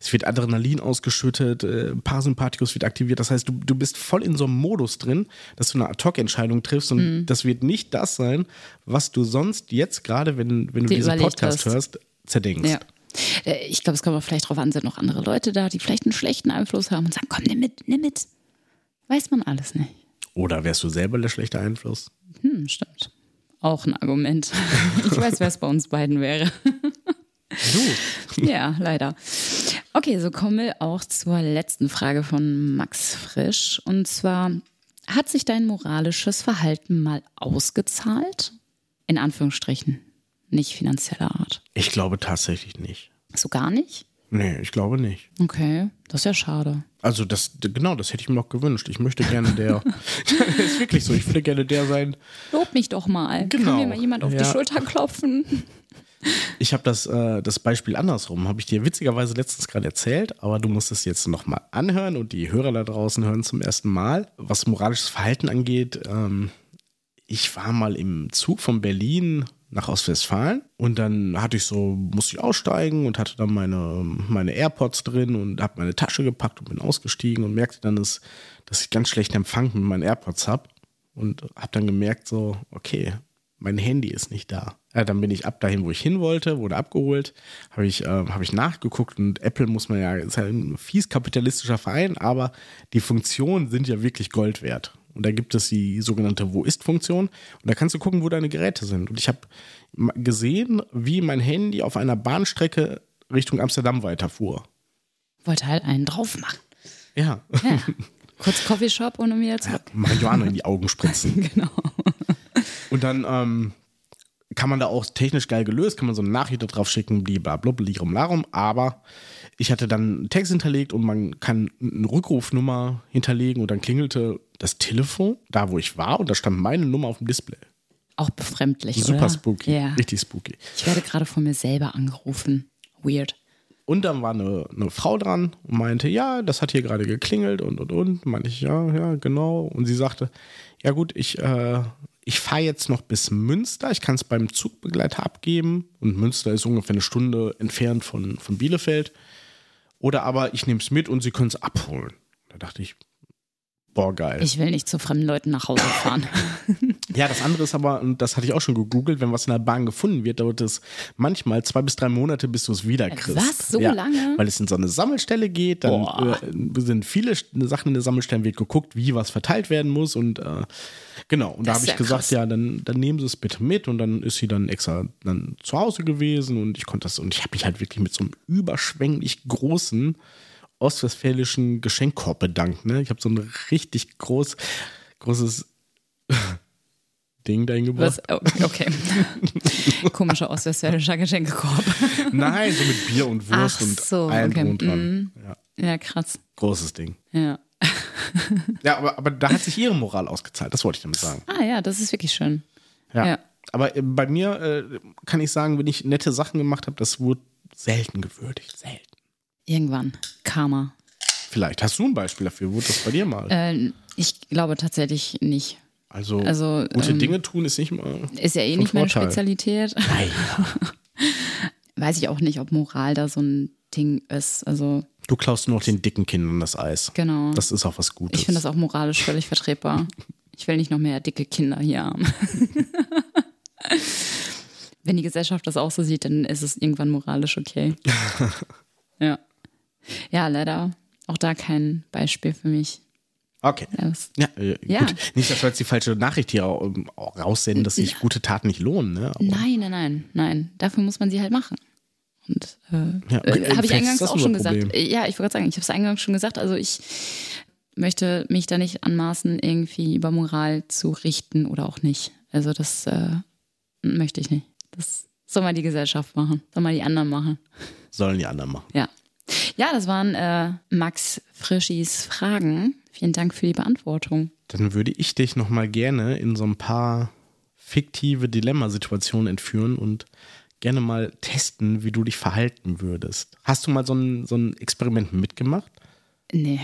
Es wird Adrenalin ausgeschüttet, äh, Parasympathikus wird aktiviert. Das heißt, du, du bist voll in so einem Modus drin, dass du eine Ad-Hoc-Entscheidung triffst und das wird nicht das sein, was du sonst jetzt gerade, wenn, wenn du Dir diesen Podcast hast. hörst, zerdenkst. Ja. Äh, Ich glaube, es kommt auch vielleicht drauf an, sind noch andere Leute da, die vielleicht einen schlechten Einfluss haben und sagen, komm, nimm mit, nimm mit. Weiß man alles nicht. Oder wärst du selber der schlechte Einfluss? Hm, stimmt. Auch ein Argument. Ich weiß, wer es bei uns beiden wäre. Du. Ja, leider. Okay, so kommen wir auch zur letzten Frage von Max Frisch. Und zwar, hat sich dein moralisches Verhalten mal ausgezahlt? In Anführungsstrichen, nicht finanzieller Art. Ich glaube tatsächlich nicht. So gar nicht? Nee, ich glaube nicht. Okay, das ist ja schade. Also das, genau, das hätte ich mir noch gewünscht. Ich möchte gerne der, ist wirklich so, ich würde gerne der sein. Lob mich doch mal. Genau. Kann mir mal jemand auf die Ja. Schulter klopfen? Ich habe das, äh, das Beispiel andersrum, habe ich dir witzigerweise letztens gerade erzählt, aber du musst es jetzt nochmal anhören und die Hörer da draußen hören zum ersten Mal. Was moralisches Verhalten angeht, ähm, ich war mal im Zug von Berlin nach Ostwestfalen und dann hatte ich so, musste ich aussteigen und hatte dann meine, meine AirPods drin und habe meine Tasche gepackt und bin ausgestiegen und merkte dann, dass, dass ich ganz schlechten Empfang mit meinen AirPods habe und habe dann gemerkt so, okay, mein Handy ist nicht da. Ja, dann bin ich ab dahin, wo ich hin wollte, wurde abgeholt, habe ich, äh, hab ich nachgeguckt und Apple muss man ja, ist ja ein fies kapitalistischer Verein, aber die Funktionen sind ja wirklich Gold wert. Und da gibt es die sogenannte Wo ist-Funktion und da kannst du gucken, wo deine Geräte sind. Und ich habe gesehen, wie mein Handy auf einer Bahnstrecke Richtung Amsterdam weiterfuhr. Wollte halt einen drauf machen. Ja, Ja. Kurz Coffeeshop und wieder zurück. Marihuana in die Augen spritzen. Genau. Und dann ähm, kann man da auch technisch geil gelöst, kann man so eine Nachricht da drauf schicken, blablabla, lirum larum. Aber ich hatte dann einen Text hinterlegt und man kann eine Rückrufnummer hinterlegen und dann klingelte das Telefon da, wo ich war und da stand meine Nummer auf dem Display. Auch befremdlich, Super oder? spooky, Ja. richtig spooky. Ich werde gerade von mir selber angerufen. Weird. Und dann war eine, eine Frau dran und meinte, ja, das hat hier gerade geklingelt und und und. Meinte ich, ja, ja, genau. Und sie sagte, ja gut, ich, äh, ich fahre jetzt noch bis Münster. Ich kann es beim Zugbegleiter abgeben. Und Münster ist ungefähr eine Stunde entfernt von, von Bielefeld. Oder aber ich nehme es mit und sie können es abholen. Da dachte ich, boah, geil. Ich will nicht zu fremden Leuten nach Hause fahren. Ja, das andere ist aber, und das hatte ich auch schon gegoogelt, wenn was in der Bahn gefunden wird, dauert es manchmal zwei bis drei Monate, bis du es wieder kriegst. Was? So lange? Weil es in so eine Sammelstelle geht, dann äh, sind viele Sachen in der Sammelstelle, wird geguckt, wie was verteilt werden muss und äh, genau. Und da Das habe ist ich ja gesagt, krass. ja, dann, dann nehmen Sie es bitte mit und dann ist sie dann extra dann zu Hause gewesen und ich konnte das, und ich habe mich halt wirklich mit so einem überschwänglich großen ostwestfälischen Geschenkkorb bedankt. Ne? Ich habe so ein richtig groß, großes Ding dahin gebracht. Was? Oh, okay. Komischer ostwestfälischer Geschenkekorb. Nein, so mit Bier und Wurst Ach und so, allem okay. dran. Ja, Ja, krass. großes Ding. Ja. Ja, aber, aber da hat sich ihre Moral ausgezahlt, das wollte ich damit sagen. Ah ja, das ist wirklich schön. Ja. Ja. Aber äh, bei mir äh, kann ich sagen, wenn ich nette Sachen gemacht habe, das wurde selten gewürdigt. Selten. Irgendwann. Karma. Vielleicht. Hast du ein Beispiel dafür? Wurde das bei dir mal? Äh, ich glaube tatsächlich nicht. also, also, gute ähm, Dinge tun ist nicht mal. Ist ja eh nicht meine. Spezialität. Weiß ich auch nicht, ob Moral da so ein Ding ist. Also, Du klaust nur noch den dicken Kindern das Eis. genau. Das ist auch was Gutes. Ich finde das auch moralisch völlig vertretbar. Ich will nicht noch mehr dicke Kinder hier haben. Wenn die Gesellschaft das auch so sieht, dann ist es irgendwann moralisch okay. ja. Ja, leider auch da kein Beispiel für mich. Okay. Das, Ja, äh, Ja. gut. Nicht, dass wir jetzt die falsche Nachricht hier ähm, raussenden, dass sich gute Taten nicht lohnen. Ne? Nein, nein, nein. Dafür muss man sie halt machen. Und äh, Ja, äh, habe ich eingangs auch schon gesagt. Ja, ich wollte gerade sagen, ich habe es eingangs schon gesagt. Also ich möchte mich da nicht anmaßen, irgendwie über Moral zu richten oder auch nicht. Also das äh, möchte ich nicht. Das soll mal die Gesellschaft machen, soll mal die anderen machen. Sollen die anderen machen. Ja. Ja, das waren äh, Max Frischis Fragen. Vielen Dank für die Beantwortung. Dann würde ich dich nochmal gerne in so ein paar fiktive Dilemmasituationen entführen und gerne mal testen, wie du dich verhalten würdest. Hast du mal so ein, so ein Experiment mitgemacht? Nee,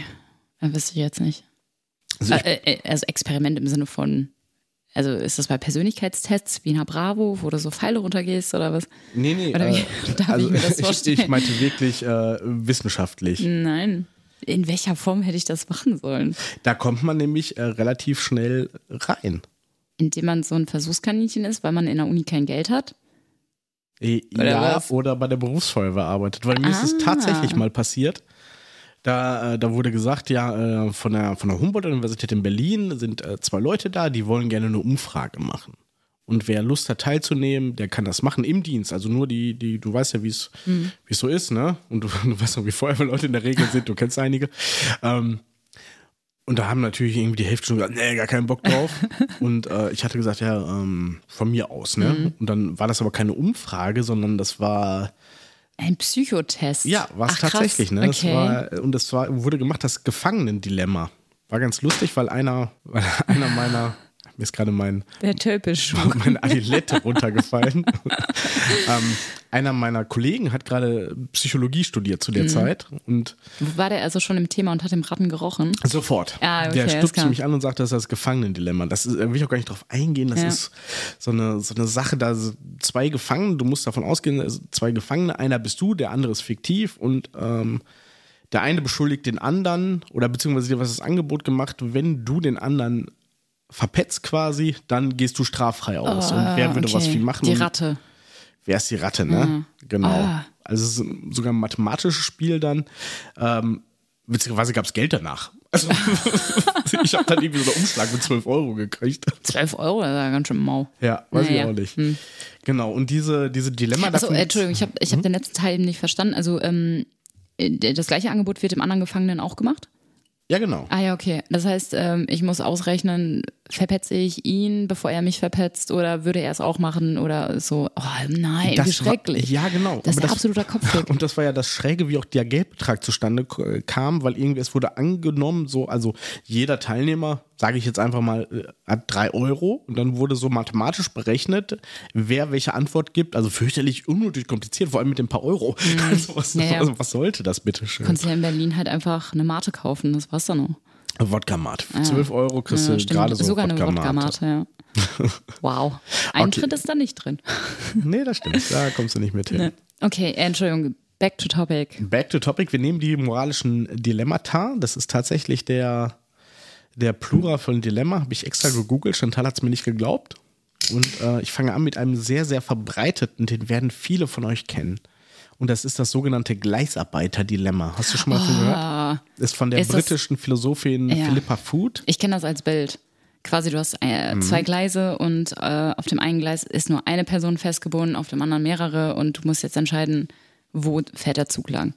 äh, wüsste ich jetzt nicht. Also ich, Äh, äh, also Experiment im Sinne von, also ist das bei Persönlichkeitstests wie in der Bravo, wo du so Pfeile runtergehst oder was? nee, nee. oder wie darf ich mir das vorstellen? ich meinte wirklich äh, wissenschaftlich. Nein. In welcher Form hätte ich das machen sollen? Da kommt man nämlich äh, relativ schnell rein. Indem man so ein Versuchskaninchen ist, weil man in der Uni kein Geld hat? Äh, Oder ja, oder bei der Berufsfeuerwehr arbeitet. Weil mir ist es Ah. tatsächlich mal passiert. Da, äh, da wurde gesagt, ja, äh, von der, von der Humboldt-Universität in Berlin sind zwei Leute da, die wollen gerne eine Umfrage machen. Und wer Lust hat teilzunehmen, der kann das machen im Dienst. Also nur die, die, du weißt ja, wie es wie es so ist, ne? Und du, du weißt auch, wie Feuerwehrleute in der Regel sind, du kennst einige. Ähm, und da haben natürlich irgendwie die Hälfte schon gesagt, nee, gar keinen Bock drauf. und äh, ich hatte gesagt, ja, ähm, von mir aus, ne? Und dann war das aber keine Umfrage, sondern das war, Ein Psychotest. ja, war es Ach, krass. tatsächlich, ne? Das Okay. war, und das war, wurde gemacht, das Gefangenendilemma. War ganz lustig, weil einer, weil einer meiner, mir ist gerade mein, Der meine Adilette runtergefallen. ähm, einer meiner Kollegen hat gerade Psychologie studiert Mhm. zu der Zeit und War der also schon im Thema und hat im Ratten gerochen? Sofort. Ah, okay, der klar. mich an und sagt, das ist das Gefangenendilemma. Das ist, da will ich auch gar nicht drauf eingehen. Das Ja. ist so eine, so eine Sache, da zwei Gefangene, du musst davon ausgehen, zwei Gefangene, einer bist du, der andere ist fiktiv und ähm, der eine beschuldigt den anderen oder beziehungsweise dir was das Angebot gemacht, wenn du den anderen verpetzt quasi, dann gehst du straffrei aus. und wer würde Ah, Okay. was viel machen? Die Ratte. Wer ist die Ratte, ne? Genau. Ah. Also es ist sogar ein mathematisches Spiel dann. Ähm, witzigerweise gab es Geld danach. Also ich habe dann irgendwie so einen Umschlag mit 12 Euro gekriegt. 12 Euro, das ist ja ganz schön mau. Ja, weiß Naja. ich auch nicht. Genau, und diese, diese Dilemma Achso, davon- äh, Entschuldigung, ich habe ich Mhm. hab den letzten Teil eben nicht verstanden. Also, ähm, äh, das gleiche Angebot wird dem anderen Gefangenen auch gemacht? Ja, genau. Ah ja, okay. Das heißt, ähm, ich muss ausrechnen, verpetze ich ihn, bevor er mich verpetzt, oder würde er es auch machen oder so? Oh nein, Das wie war- schrecklich. ja, genau. Das ist ja absoluter Kopfweg. Und das war ja das Schräge, wie auch der Geldbetrag zustande k- kam, weil irgendwie es wurde angenommen, so, also jeder Teilnehmer, sage ich jetzt einfach mal, äh, hat drei Euro und dann wurde so mathematisch berechnet, wer welche Antwort gibt. Also fürchterlich unnötig kompliziert, vor allem mit den paar Euro. Also, was, Mhm. Ja, ja. also was sollte das bitte schön? Konntest ja in Berlin halt einfach eine Mate kaufen, das war's dann noch. Wodka-Mate. Für 12 Euro kriegst Ja, du gerade so Sogar eine. Wodka-Mate, ja. Wow. Eintritt ist da nicht drin. Nee, das stimmt. Da kommst du nicht mit hin. Okay, äh, Entschuldigung, back to topic. Back to topic. Wir nehmen die moralischen Dilemmata. Das ist tatsächlich der, der Plural von Dilemma. Habe ich extra gegoogelt. Chantal hat es mir nicht geglaubt. Und äh, ich fange an mit einem sehr, sehr verbreiteten, den werden viele von euch kennen. Und das ist das sogenannte Gleisarbeiter-Dilemma. Hast du schon mal davon gehört? Ist von der Ist das- britischen Philosophin Ja. Philippa Food. Ich kenne das als Bild. Quasi, du hast äh, Mhm. zwei Gleise und äh, auf dem einen Gleis ist nur eine Person festgebunden, auf dem anderen mehrere und du musst jetzt entscheiden, wo fährt der Zug lang.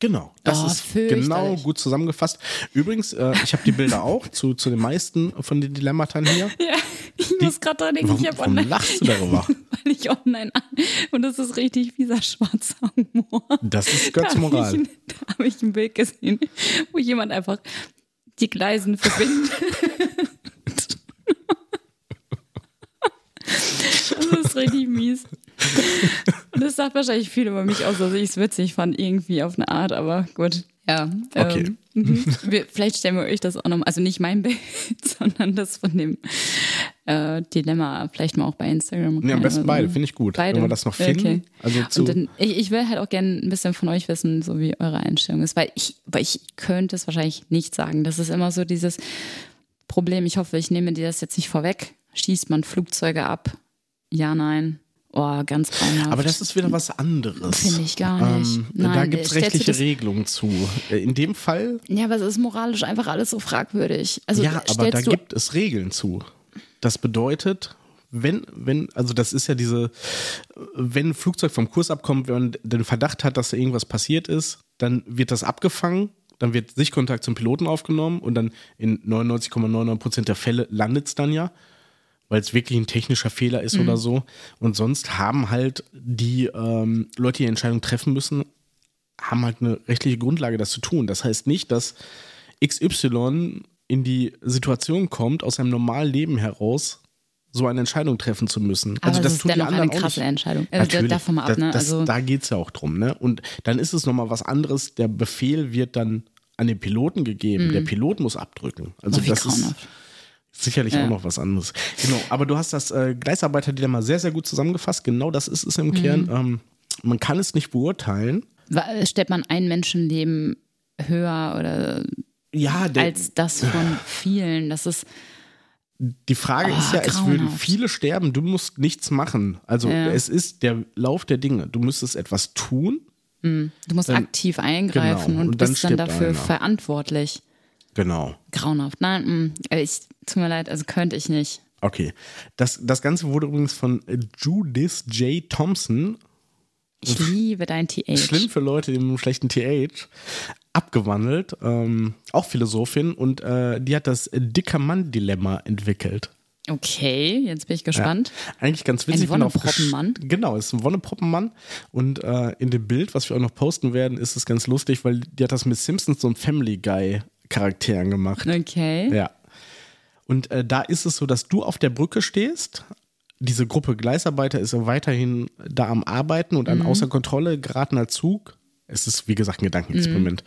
Genau, das Oh, ist genau gut zusammengefasst. Übrigens, äh, ich habe die Bilder auch zu, zu den meisten von den Dilemmata hier. Ja, ich muss gerade dran denken, Warum, ich habe warum online, lachst du darüber? weil ich online an und das ist richtig fieser schwarzer Humor. Das ist zur Da Moral. habe ich, da hab ich ein Bild gesehen, wo jemand einfach die Gleisen verbindet. Das ist richtig mies. Das sagt wahrscheinlich viel über mich aus, dass ich es witzig fand, irgendwie auf eine Art, aber gut. Ja. Okay. Ähm, wir, vielleicht stellen wir euch das auch noch, also nicht mein Bild, sondern das von dem äh, Dilemma vielleicht mal auch bei Instagram. Ja, am besten beide, finde ich gut. Beide. Wenn wir das noch finden. Okay. Also zu, dann, ich, ich will halt auch gerne ein bisschen von euch wissen, so wie eure Einstellung ist, weil ich, weil ich könnte es wahrscheinlich nicht sagen. Das ist immer so dieses Problem. Ich hoffe, ich nehme dir das jetzt nicht vorweg. Schießt man Flugzeuge ab? Ja, nein. Oh, ganz grauenhaft. aber das ist wieder was anderes. Finde ich gar nicht. Ähm, Nein, da gibt es rechtliche Regelungen zu. Äh, In dem Fall, Ja, aber es ist moralisch einfach alles so fragwürdig. Also ja, aber da gibt es Regeln zu. Das bedeutet, wenn, wenn, also das ist ja diese, wenn ein Flugzeug vom Kurs abkommt, wenn man den Verdacht hat, dass da irgendwas passiert ist, dann wird das abgefangen, dann wird Sichtkontakt zum Piloten aufgenommen und dann in 99,99 Prozent der Fälle landet es dann ja, weil es wirklich ein technischer Fehler ist oder so. Und sonst haben halt die ähm, Leute, die die Entscheidung treffen müssen, haben halt eine rechtliche Grundlage, das zu tun. Das heißt nicht, dass XY in die Situation kommt, aus seinem normalen Leben heraus so eine Entscheidung treffen zu müssen. Aber das ist tun die dennoch eine anderen auch krasse nicht. Entscheidung. Also Natürlich, davon mal ab, ne? das, das, Also- da geht es ja auch drum. Ne? Und dann ist es nochmal was anderes. Der Befehl wird dann an den Piloten gegeben. Der Pilot muss abdrücken. Also Mhm. Oh, das ist. Sicherlich Ja. auch noch was anderes. Genau, aber du hast das äh, Gleisarbeiter-Dilemma sehr, sehr gut zusammengefasst. Genau das ist es im Mhm. Kern. Ähm, man kann es nicht beurteilen. Wa- Stellt man ein Menschenleben höher oder Ja, der, als das von vielen? Das ist Die Frage Oh, ist ja, es würden grauenhaft. viele sterben, du musst nichts machen. Also Ja. es ist der Lauf der Dinge. Du müsstest etwas tun. Du musst Dann- aktiv eingreifen genau, und, und dann bist dann dafür einer. verantwortlich. Genau. Grauenhaft. Nein, mh, ich tut mir leid, also könnte ich nicht. Okay. Das, das Ganze wurde übrigens von äh, Judith J. Thompson, Ich liebe dein TH. schlimm für Leute mit einem schlechten TH, abgewandelt. Ähm, auch Philosophin. Und äh, die hat das Dicker-Mann-Dilemma entwickelt. Okay, jetzt bin ich gespannt. Eigentlich ganz witzig. Ein Wonneproppenmann? Genau, ist ein Wonneproppenmann. Und äh, in dem Bild, was wir auch noch posten werden, ist es ganz lustig, weil die hat das mit Simpsons und Family Guy Charakteren gemacht. Okay. Ja. Und äh, da ist es so, dass du auf der Brücke stehst. Diese Gruppe Gleisarbeiter ist weiterhin da am Arbeiten und ein außer Kontrolle geratener Zug. Es ist, wie gesagt, ein Gedankenexperiment.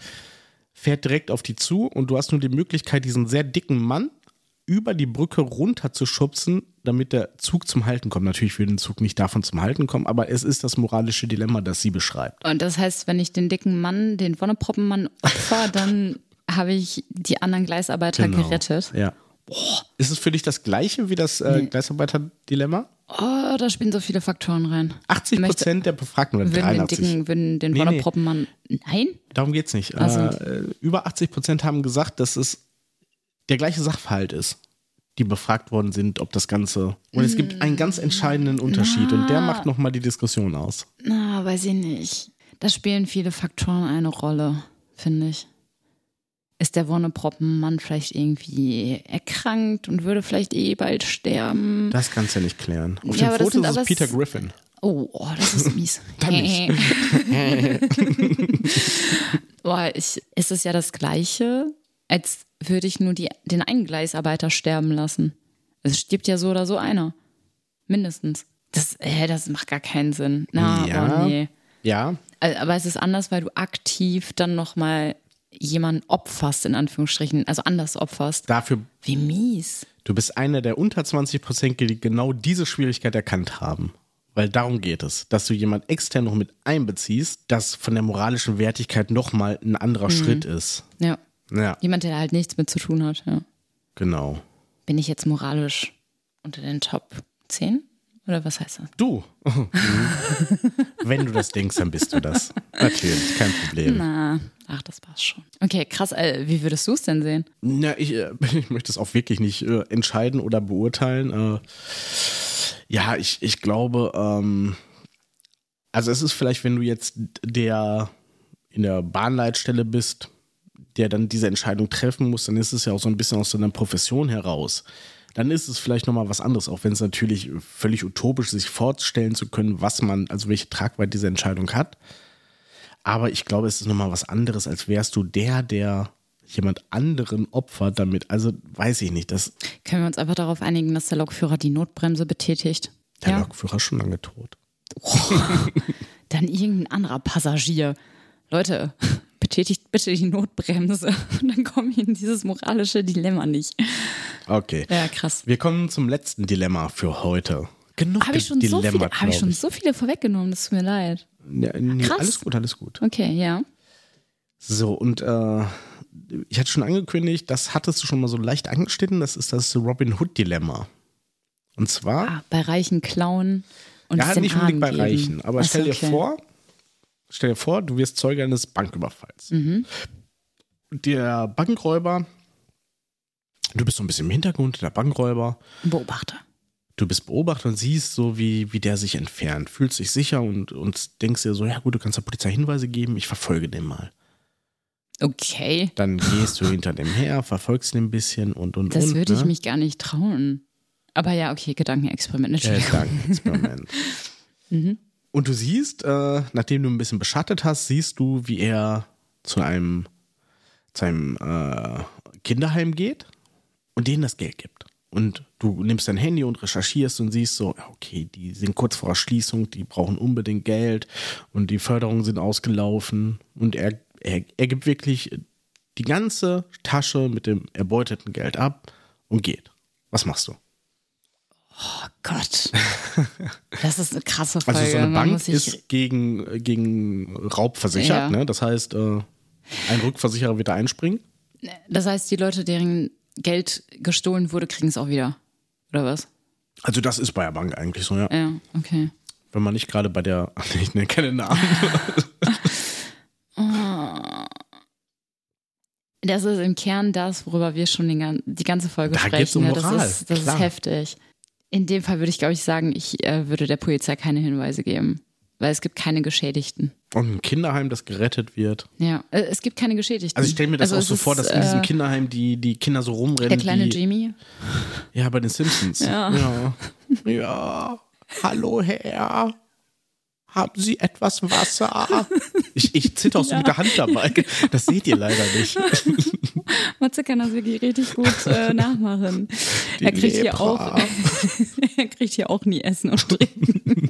Fährt direkt auf die zu und du hast nur die Möglichkeit, diesen sehr dicken Mann über die Brücke runter zu schubsen, damit der Zug zum Halten kommt. Natürlich will ein Zug nicht davon zum Halten kommen, aber es ist das moralische Dilemma, das sie beschreibt. Und das heißt, wenn ich den dicken Mann, den Wonneproppenmann opfer, dann habe ich die anderen Gleisarbeiter Genau. gerettet. Ja. Ist es für dich das gleiche wie das äh, Gleisarbeiter-Dilemma? Oh, da spielen so viele Faktoren rein. 80 Möchte- Prozent der Befragten oder Würden den 83. dicken, würden den Nee, nee. Nein? Darum geht's nicht. Ach so. Äh, über 80 Prozent haben gesagt, dass es der gleiche Sachverhalt ist, die befragt worden sind, ob das Ganze. Und es gibt einen ganz entscheidenden Unterschied und der macht nochmal die Diskussion aus. Na, weiß ich nicht. Da spielen viele Faktoren eine Rolle, finde ich. Ist der Wonneproppenmann vielleicht irgendwie erkrankt und würde vielleicht eh bald sterben? Das kannst du ja nicht klären. Auf Ja, dem Foto sind ist es Peter Griffin. Oh, oh, das ist mies. Dann nicht. Boah, ich, ist es ja das Gleiche, als würde ich nur die, den einen Gleisarbeiter sterben lassen. Es stirbt ja so oder so einer. Mindestens. Das, äh, das macht gar keinen Sinn. Na, Ja. aber nee. Ja, Aber es ist anders, weil du aktiv dann nochmal jemanden opferst, in Anführungsstrichen. Also anders opferst. dafür, Wie mies. du bist einer der unter 20 Prozent, die genau diese Schwierigkeit erkannt haben. Weil darum geht es, dass du jemand extern noch mit einbeziehst, das von der moralischen Wertigkeit nochmal ein anderer Mhm. Schritt ist. Ja. Ja, Jemand, der da halt nichts mit zu tun hat, ja. genau. Bin ich jetzt moralisch unter den Top 10? Oder was heißt das? Du. Wenn du das denkst, dann bist du das. Natürlich, kein Problem. Na, ach, das passt schon. Okay, krass. Äh, wie würdest du es denn sehen? Na, ich, äh, ich möchte es auch wirklich nicht äh, entscheiden oder beurteilen. Äh, ja, ich, ich glaube, ähm, also es ist vielleicht, wenn du jetzt der in der Bahnleitstelle bist, der dann diese Entscheidung treffen muss, dann ist es ja auch so ein bisschen aus deiner Profession heraus. Dann ist es vielleicht nochmal was anderes, auch wenn es natürlich völlig utopisch ist, sich vorstellen zu können, was man, also welche Tragweite diese Entscheidung hat. Aber ich glaube, es ist nochmal was anderes, als wärst du der, der jemand anderen opfert damit. Also weiß ich nicht, das, Können wir uns einfach darauf einigen, dass der Lokführer die Notbremse betätigt? der ja. Lokführer ist schon lange tot. Dann irgendein anderer Passagier. Leute, betätigt bitte die Notbremse. Und dann komme ich in dieses moralische Dilemma nicht. Okay. Ja, krass. Wir kommen zum letzten Dilemma für heute. Genug Habe ich, schon so Dilemma, viele- hab ich schon so viele vorweggenommen, das tut mir leid. Ja, nee, Krass. Alles gut, alles gut. Okay, ja. So, und äh, ich hatte schon angekündigt, das hattest du schon mal so leicht angeschnitten, das ist das Robin Hood-Dilemma. Und zwar, Ah, bei reichen Klauen und ja, nicht unbedingt bei geben. Reichen, aber Ach so, stell dir okay. vor, stell dir vor, du wirst Zeuge eines Banküberfalls. Mhm. Der Bankräuber, du bist so ein bisschen im Hintergrund, der Bankräuber, Beobachter. du bist Beobachter und siehst so, wie, wie der sich entfernt, fühlst dich sicher und, und denkst dir so, ja gut, du kannst der Polizei Hinweise geben, ich verfolge den mal. Okay, Dann gehst du hinter dem her, verfolgst ihn ein bisschen und und das und. würde ich ne? mich gar nicht trauen. Aber ja, okay, Gedankenexperiment. Äh, Entschuldigung. Gedankenexperiment. Mhm. Und du siehst, äh, nachdem du ein bisschen beschattet hast, siehst du, wie er zu einem, zu einem äh, Kinderheim geht und denen das Geld gibt. Und du nimmst dein Handy und recherchierst und siehst so, okay, die sind kurz vor der Schließung, die brauchen unbedingt Geld und die Förderungen sind ausgelaufen. Und er, er, er gibt wirklich die ganze Tasche mit dem erbeuteten Geld ab und geht. Was machst du? Oh Gott. Das ist eine krasse Folge. Also so eine Man Bank ist gegen, gegen Raub versichert, Ja. ne? Das heißt, äh, ein Rückversicherer wird da einspringen. das heißt, die Leute, deren Geld gestohlen wurde, kriegen es auch wieder. Oder was? Also das ist bei der Bank eigentlich so, ja. Ja, okay. Wenn man nicht gerade bei der, ich nenne keine Namen. Das ist im Kern das, worüber wir schon die ganze Folge Da sprechen. geht's um? Moral, Das, ist, das ist heftig. In dem Fall würde ich, glaube ich, sagen, ich äh, würde der Polizei keine Hinweise geben. Weil es gibt keine Geschädigten. Und ein Kinderheim, das gerettet wird. Ja, äh, es gibt keine Geschädigten. Also ich stelle mir das Also auch so ist, vor, dass in diesem äh, Kinderheim die, die Kinder so rumrennen. Der kleine wie, Jamie. Ja, bei den Simpsons. Ja. ja. Ja. Hallo Herr. Haben Sie etwas Wasser? Ich, ich zitter auch so mit der Hand dabei. Das seht ihr leider nicht. Matze kann das wirklich richtig gut äh, nachmachen. Die er kriegt hier auch, er kriegt hier auch nie Essen und Trinken.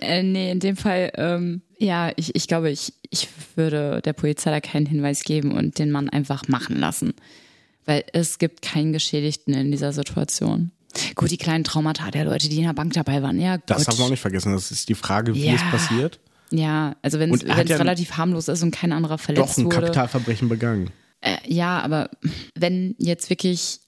äh, nee, in dem Fall, ähm, ja, ich, ich glaube, ich, ich würde der Polizei da keinen Hinweis geben und den Mann einfach machen lassen. Weil es gibt keinen Geschädigten in dieser Situation. Gut, die kleinen Traumata der Leute, die in der Bank dabei waren, ja. Das haben wir auch nicht vergessen. Das ist die Frage, wie Ja. es passiert. Ja, also wenn es ja relativ harmlos ist und kein anderer verletzt Doch ein wurde. Kapitalverbrechen begangen. Äh, ja, aber wenn jetzt wirklich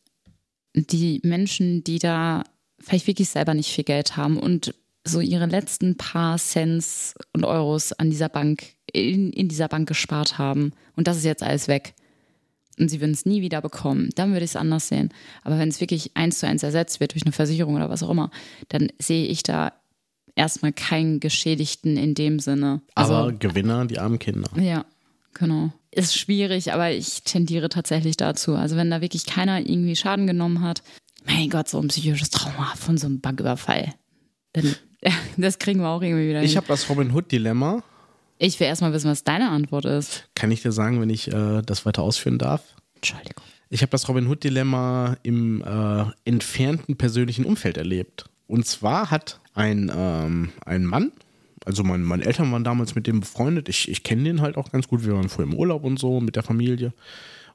die Menschen, die da vielleicht wirklich selber nicht viel Geld haben und so ihre letzten paar Cents und Euros an dieser Bank, in, in dieser Bank gespart haben und das ist jetzt alles weg und sie würden es nie wieder bekommen, dann würde ich es anders sehen. Aber wenn es wirklich eins zu eins ersetzt wird durch eine Versicherung oder was auch immer, dann sehe ich da erstmal keinen Geschädigten in dem Sinne. Also, Aber Gewinner, die armen Kinder. ja, genau. Ist schwierig, aber ich tendiere tatsächlich dazu. Also wenn da wirklich keiner irgendwie Schaden genommen hat, mein Gott, so ein psychisches Trauma von so einem Banküberfall. Dann, das kriegen wir auch irgendwie wieder Ich habe das Robin Hood-Dilemma. Ich will erstmal wissen, was deine Antwort ist. Kann ich dir sagen, wenn ich äh, das weiter ausführen darf? Entschuldigung. Ich habe das Robin Hood-Dilemma im äh, entfernten persönlichen Umfeld erlebt. Und zwar hat ein, ähm, ein Mann, also mein, meine Eltern waren damals mit dem befreundet, ich, ich kenne den halt auch ganz gut, wir waren vorher im Urlaub und so mit der Familie.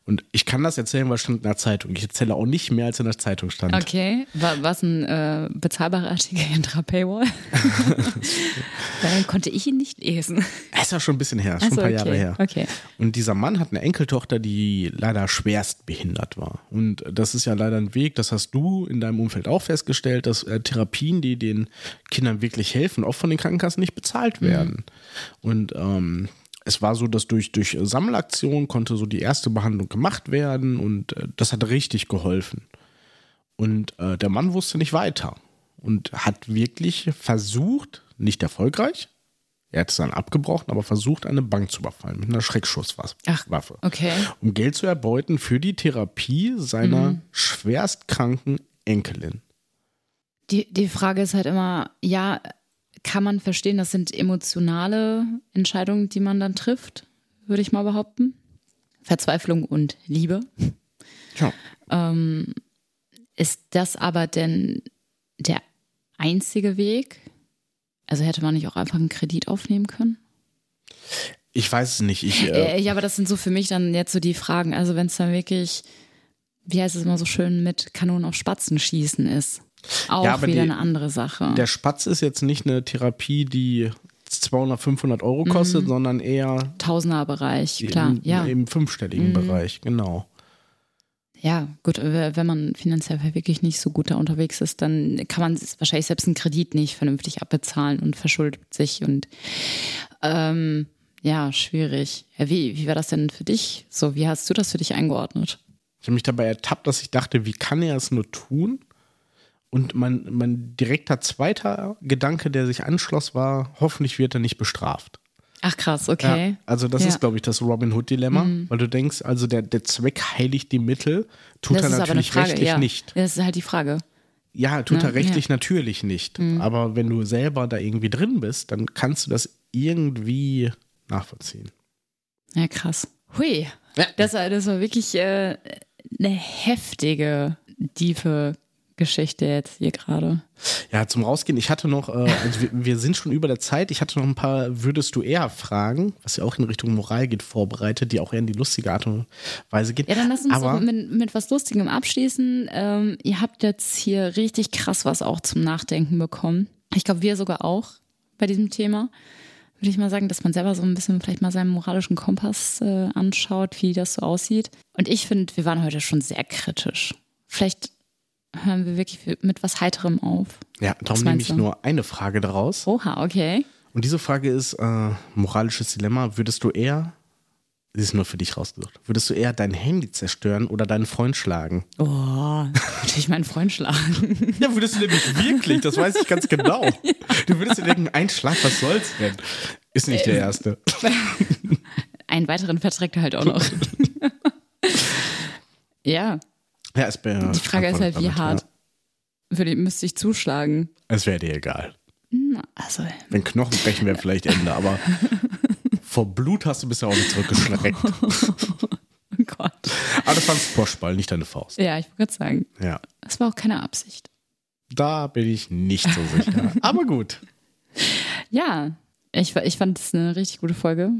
Und ich kann das erzählen, weil es stand in der Zeitung. Ich erzähle auch nicht mehr, als in der Zeitung stand. Okay, war was ein äh, bezahlbarer Artikel hinter Paywall? Dann konnte ich ihn nicht lesen. Es ist ja schon ein bisschen her, schon so, ein paar Jahre okay, her. okay. Und dieser Mann hat eine Enkeltochter, die leider schwerst behindert war. Und das ist ja leider ein Weg, das hast du in deinem Umfeld auch festgestellt, dass äh, Therapien, die den Kindern wirklich helfen, oft von den Krankenkassen nicht bezahlt werden. Und ähm, es war so, dass durch, durch Sammelaktion konnte so die erste Behandlung gemacht werden und äh, das hat richtig geholfen. Und äh, der Mann wusste nicht weiter und hat wirklich versucht, nicht erfolgreich, er hat es dann abgebrochen, aber versucht, eine Bank zu überfallen mit einer Schreckschusswaffe. Ach, okay. Um Geld zu erbeuten für die Therapie seiner schwerstkranken Enkelin. Die, die Frage ist halt immer, ja, kann man verstehen, das sind emotionale Entscheidungen, die man dann trifft, würde ich mal behaupten. Verzweiflung und Liebe. Ja. Ähm, ist das aber denn der einzige Weg? Also hätte man nicht auch einfach einen Kredit aufnehmen können? Ich weiß es nicht. Ich, äh, ja, aber das sind so für mich dann jetzt so die Fragen. Also wenn es dann wirklich, wie heißt es immer so schön, mit Kanonen auf Spatzen schießen ist. Auch ja, wieder die, eine andere Sache. Der Spatz ist jetzt nicht eine Therapie, die 200, 500 Euro kostet, mhm. sondern eher Tausenderbereich, klar, im, ja. Im fünfstelligen mhm. Bereich, genau. Ja, gut, wenn man finanziell wirklich nicht so gut da unterwegs ist, dann kann man wahrscheinlich selbst einen Kredit nicht vernünftig abbezahlen und verschuldet sich und ähm, ja, schwierig. Wie, wie war das denn für dich? So, wie hast du das für dich eingeordnet? Ich habe mich dabei ertappt, dass ich dachte, wie kann er es nur tun? Und mein, mein direkter zweiter Gedanke, der sich anschloss, war, hoffentlich wird er nicht bestraft. Ach krass, okay. Ja, also das ja. ist, glaube ich, das Robin Hood-Dilemma, mhm. weil du denkst, also der, der Zweck heiligt die Mittel, tut das er natürlich Frage, rechtlich ja. nicht. Das ist halt die Frage. Ja, tut ne? er rechtlich natürlich nicht. Mhm. Aber wenn du selber da irgendwie drin bist, dann kannst du das irgendwie nachvollziehen. Ja, krass. Hui. Das, war, das war wirklich äh, eine heftige, tiefe Geschichte jetzt hier gerade. Ja, zum Rausgehen. Ich hatte noch, äh, also wir, wir, sind schon über der Zeit. Ich hatte noch ein paar Würdest du eher Fragen, was ja auch in Richtung Moral geht, vorbereitet, die auch eher in die lustige Art und Weise geht. Ja, dann lass uns Aber, mit, mit was Lustigem abschließen. Ähm, ihr habt jetzt hier richtig krass was auch zum Nachdenken bekommen. Ich glaube, wir sogar auch bei diesem Thema. Würde ich mal sagen, dass man selber so ein bisschen vielleicht mal seinen moralischen Kompass äh, anschaut, wie das so aussieht. Und ich finde, wir waren heute schon sehr kritisch. Vielleicht hören wir wirklich mit was Heiterem auf. Ja, darum nehme ich du? nur eine Frage daraus. Oha, okay. Und diese Frage ist: äh, moralisches Dilemma. Würdest du eher, sie ist nur für dich rausgesucht, würdest du eher dein Handy zerstören oder deinen Freund schlagen? Oh, natürlich meinen Freund schlagen. ja, würdest du nämlich wirklich, das weiß ich ganz genau. ja. Du würdest dir denken: ein Schlag, was soll's denn? Ist nicht äh, der erste. Einen weiteren verträgt er halt auch noch. ja, ja, es wäre. Die Frage ist halt, wie hart ja. würde, müsste ich zuschlagen? Es wäre dir egal. Hm, also. Wenn Knochen brechen, wäre vielleicht Ende, aber vor Blut hast du bisher auch nicht zurückgeschreckt. oh Gott. Aber du fandst Boschball, nicht deine Faust. Ja, ich wollte gerade sagen. Ja. Das war auch keine Absicht. Da bin ich nicht so sicher. aber gut. Ja, ich, ich fand es eine richtig gute Folge.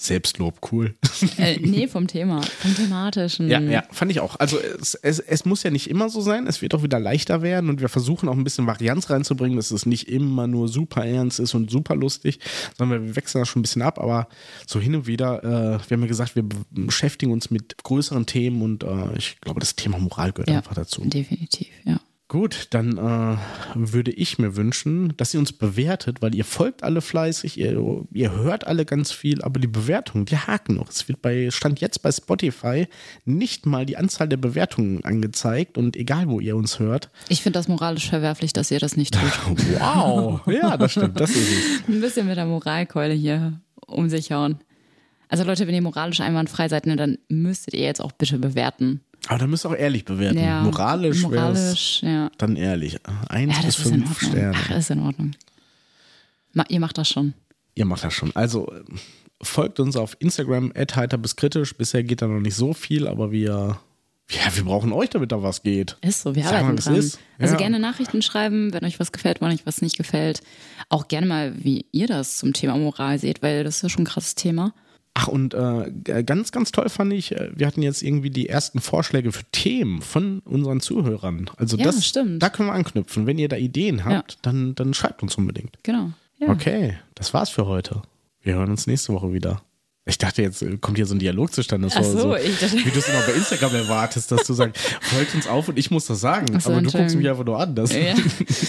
Selbstlob, cool. Äh, nee, vom Thema, vom thematischen. Ja, ja, fand ich auch. Also es, es, es muss ja nicht immer so sein, es wird auch wieder leichter werden und wir versuchen auch ein bisschen Varianz reinzubringen, dass es nicht immer nur super ernst ist und super lustig, sondern wir wechseln das schon ein bisschen ab, aber so hin und wieder, äh, wir haben ja gesagt, wir beschäftigen uns mit größeren Themen und äh, ich glaube, das Thema Moral gehört ja, einfach dazu. Definitiv, ja. Gut, dann äh, würde ich mir wünschen, dass ihr uns bewertet, weil ihr folgt alle fleißig, ihr, ihr hört alle ganz viel, aber die Bewertungen, die haken noch. Es wird bei Stand jetzt bei Spotify nicht mal die Anzahl der Bewertungen angezeigt und egal wo ihr uns hört. Ich finde das moralisch verwerflich, dass ihr das nicht tut. wow, ja, das stimmt, das ist es. Ein bisschen mit der Moralkeule hier um sich hauen. Also Leute, wenn ihr moralisch einwandfrei seid, ne, dann müsstet ihr jetzt auch bitte bewerten. Aber da müsst ihr auch ehrlich bewerten. Ja, moralisch, moralisch ja. dann ehrlich. Eins ja, bis fünf Sterne. Ach, ist in Ordnung. Ma ihr macht das schon. Ihr macht das schon. Also folgt uns auf Instagram, heiter bis kritisch. Bisher geht da noch nicht so viel, aber wir, ja, wir brauchen euch, damit da was geht. Ist so, wir Sag arbeiten mal, dran. Ist. Also gerne Nachrichten schreiben, wenn euch was gefällt, wenn euch was nicht gefällt. Auch gerne mal, wie ihr das zum Thema Moral seht, weil das ist ja schon ein krasses Thema. Ach, und äh, ganz, ganz toll fand ich, äh, wir hatten jetzt irgendwie die ersten Vorschläge für Themen von unseren Zuhörern. Also ja, das stimmt. da können wir anknüpfen. Wenn ihr da Ideen habt, ja. dann, dann schreibt uns unbedingt. Genau. Ja. Okay, das war's für heute. Wir hören uns nächste Woche wieder. Ich dachte, jetzt äh, kommt hier so ein Dialog zustande. Das Ach so, so ich dachte... wie du es immer bei Instagram erwartest, dass du sagst, folgt uns auf und ich muss das sagen. So, Aber du guckst mich einfach nur an. Das ja.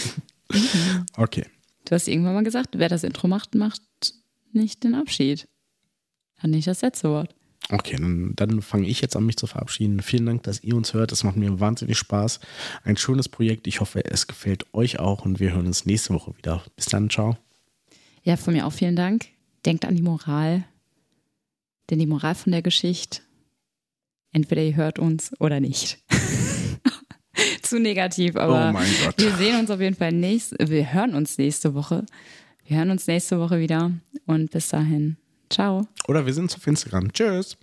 okay. Du hast irgendwann mal gesagt, wer das Intro macht, macht nicht den Abschied. Hat nicht das letzte Wort. Okay, dann, dann fange ich jetzt an, mich zu verabschieden. Vielen Dank, dass ihr uns hört. Es macht mir wahnsinnig Spaß. Ein schönes Projekt. Ich hoffe, es gefällt euch auch und wir hören uns nächste Woche wieder. Bis dann, ciao. Ja, von mir auch vielen Dank. Denkt an die Moral. Denn die Moral von der Geschichte, entweder ihr hört uns oder nicht. Zu negativ, aber oh wir sehen uns auf jeden Fall nächste, wir hören uns nächste Woche. Wir hören uns nächste Woche wieder und bis dahin. Ciao. Oder wir sind auf Instagram. Tschüss.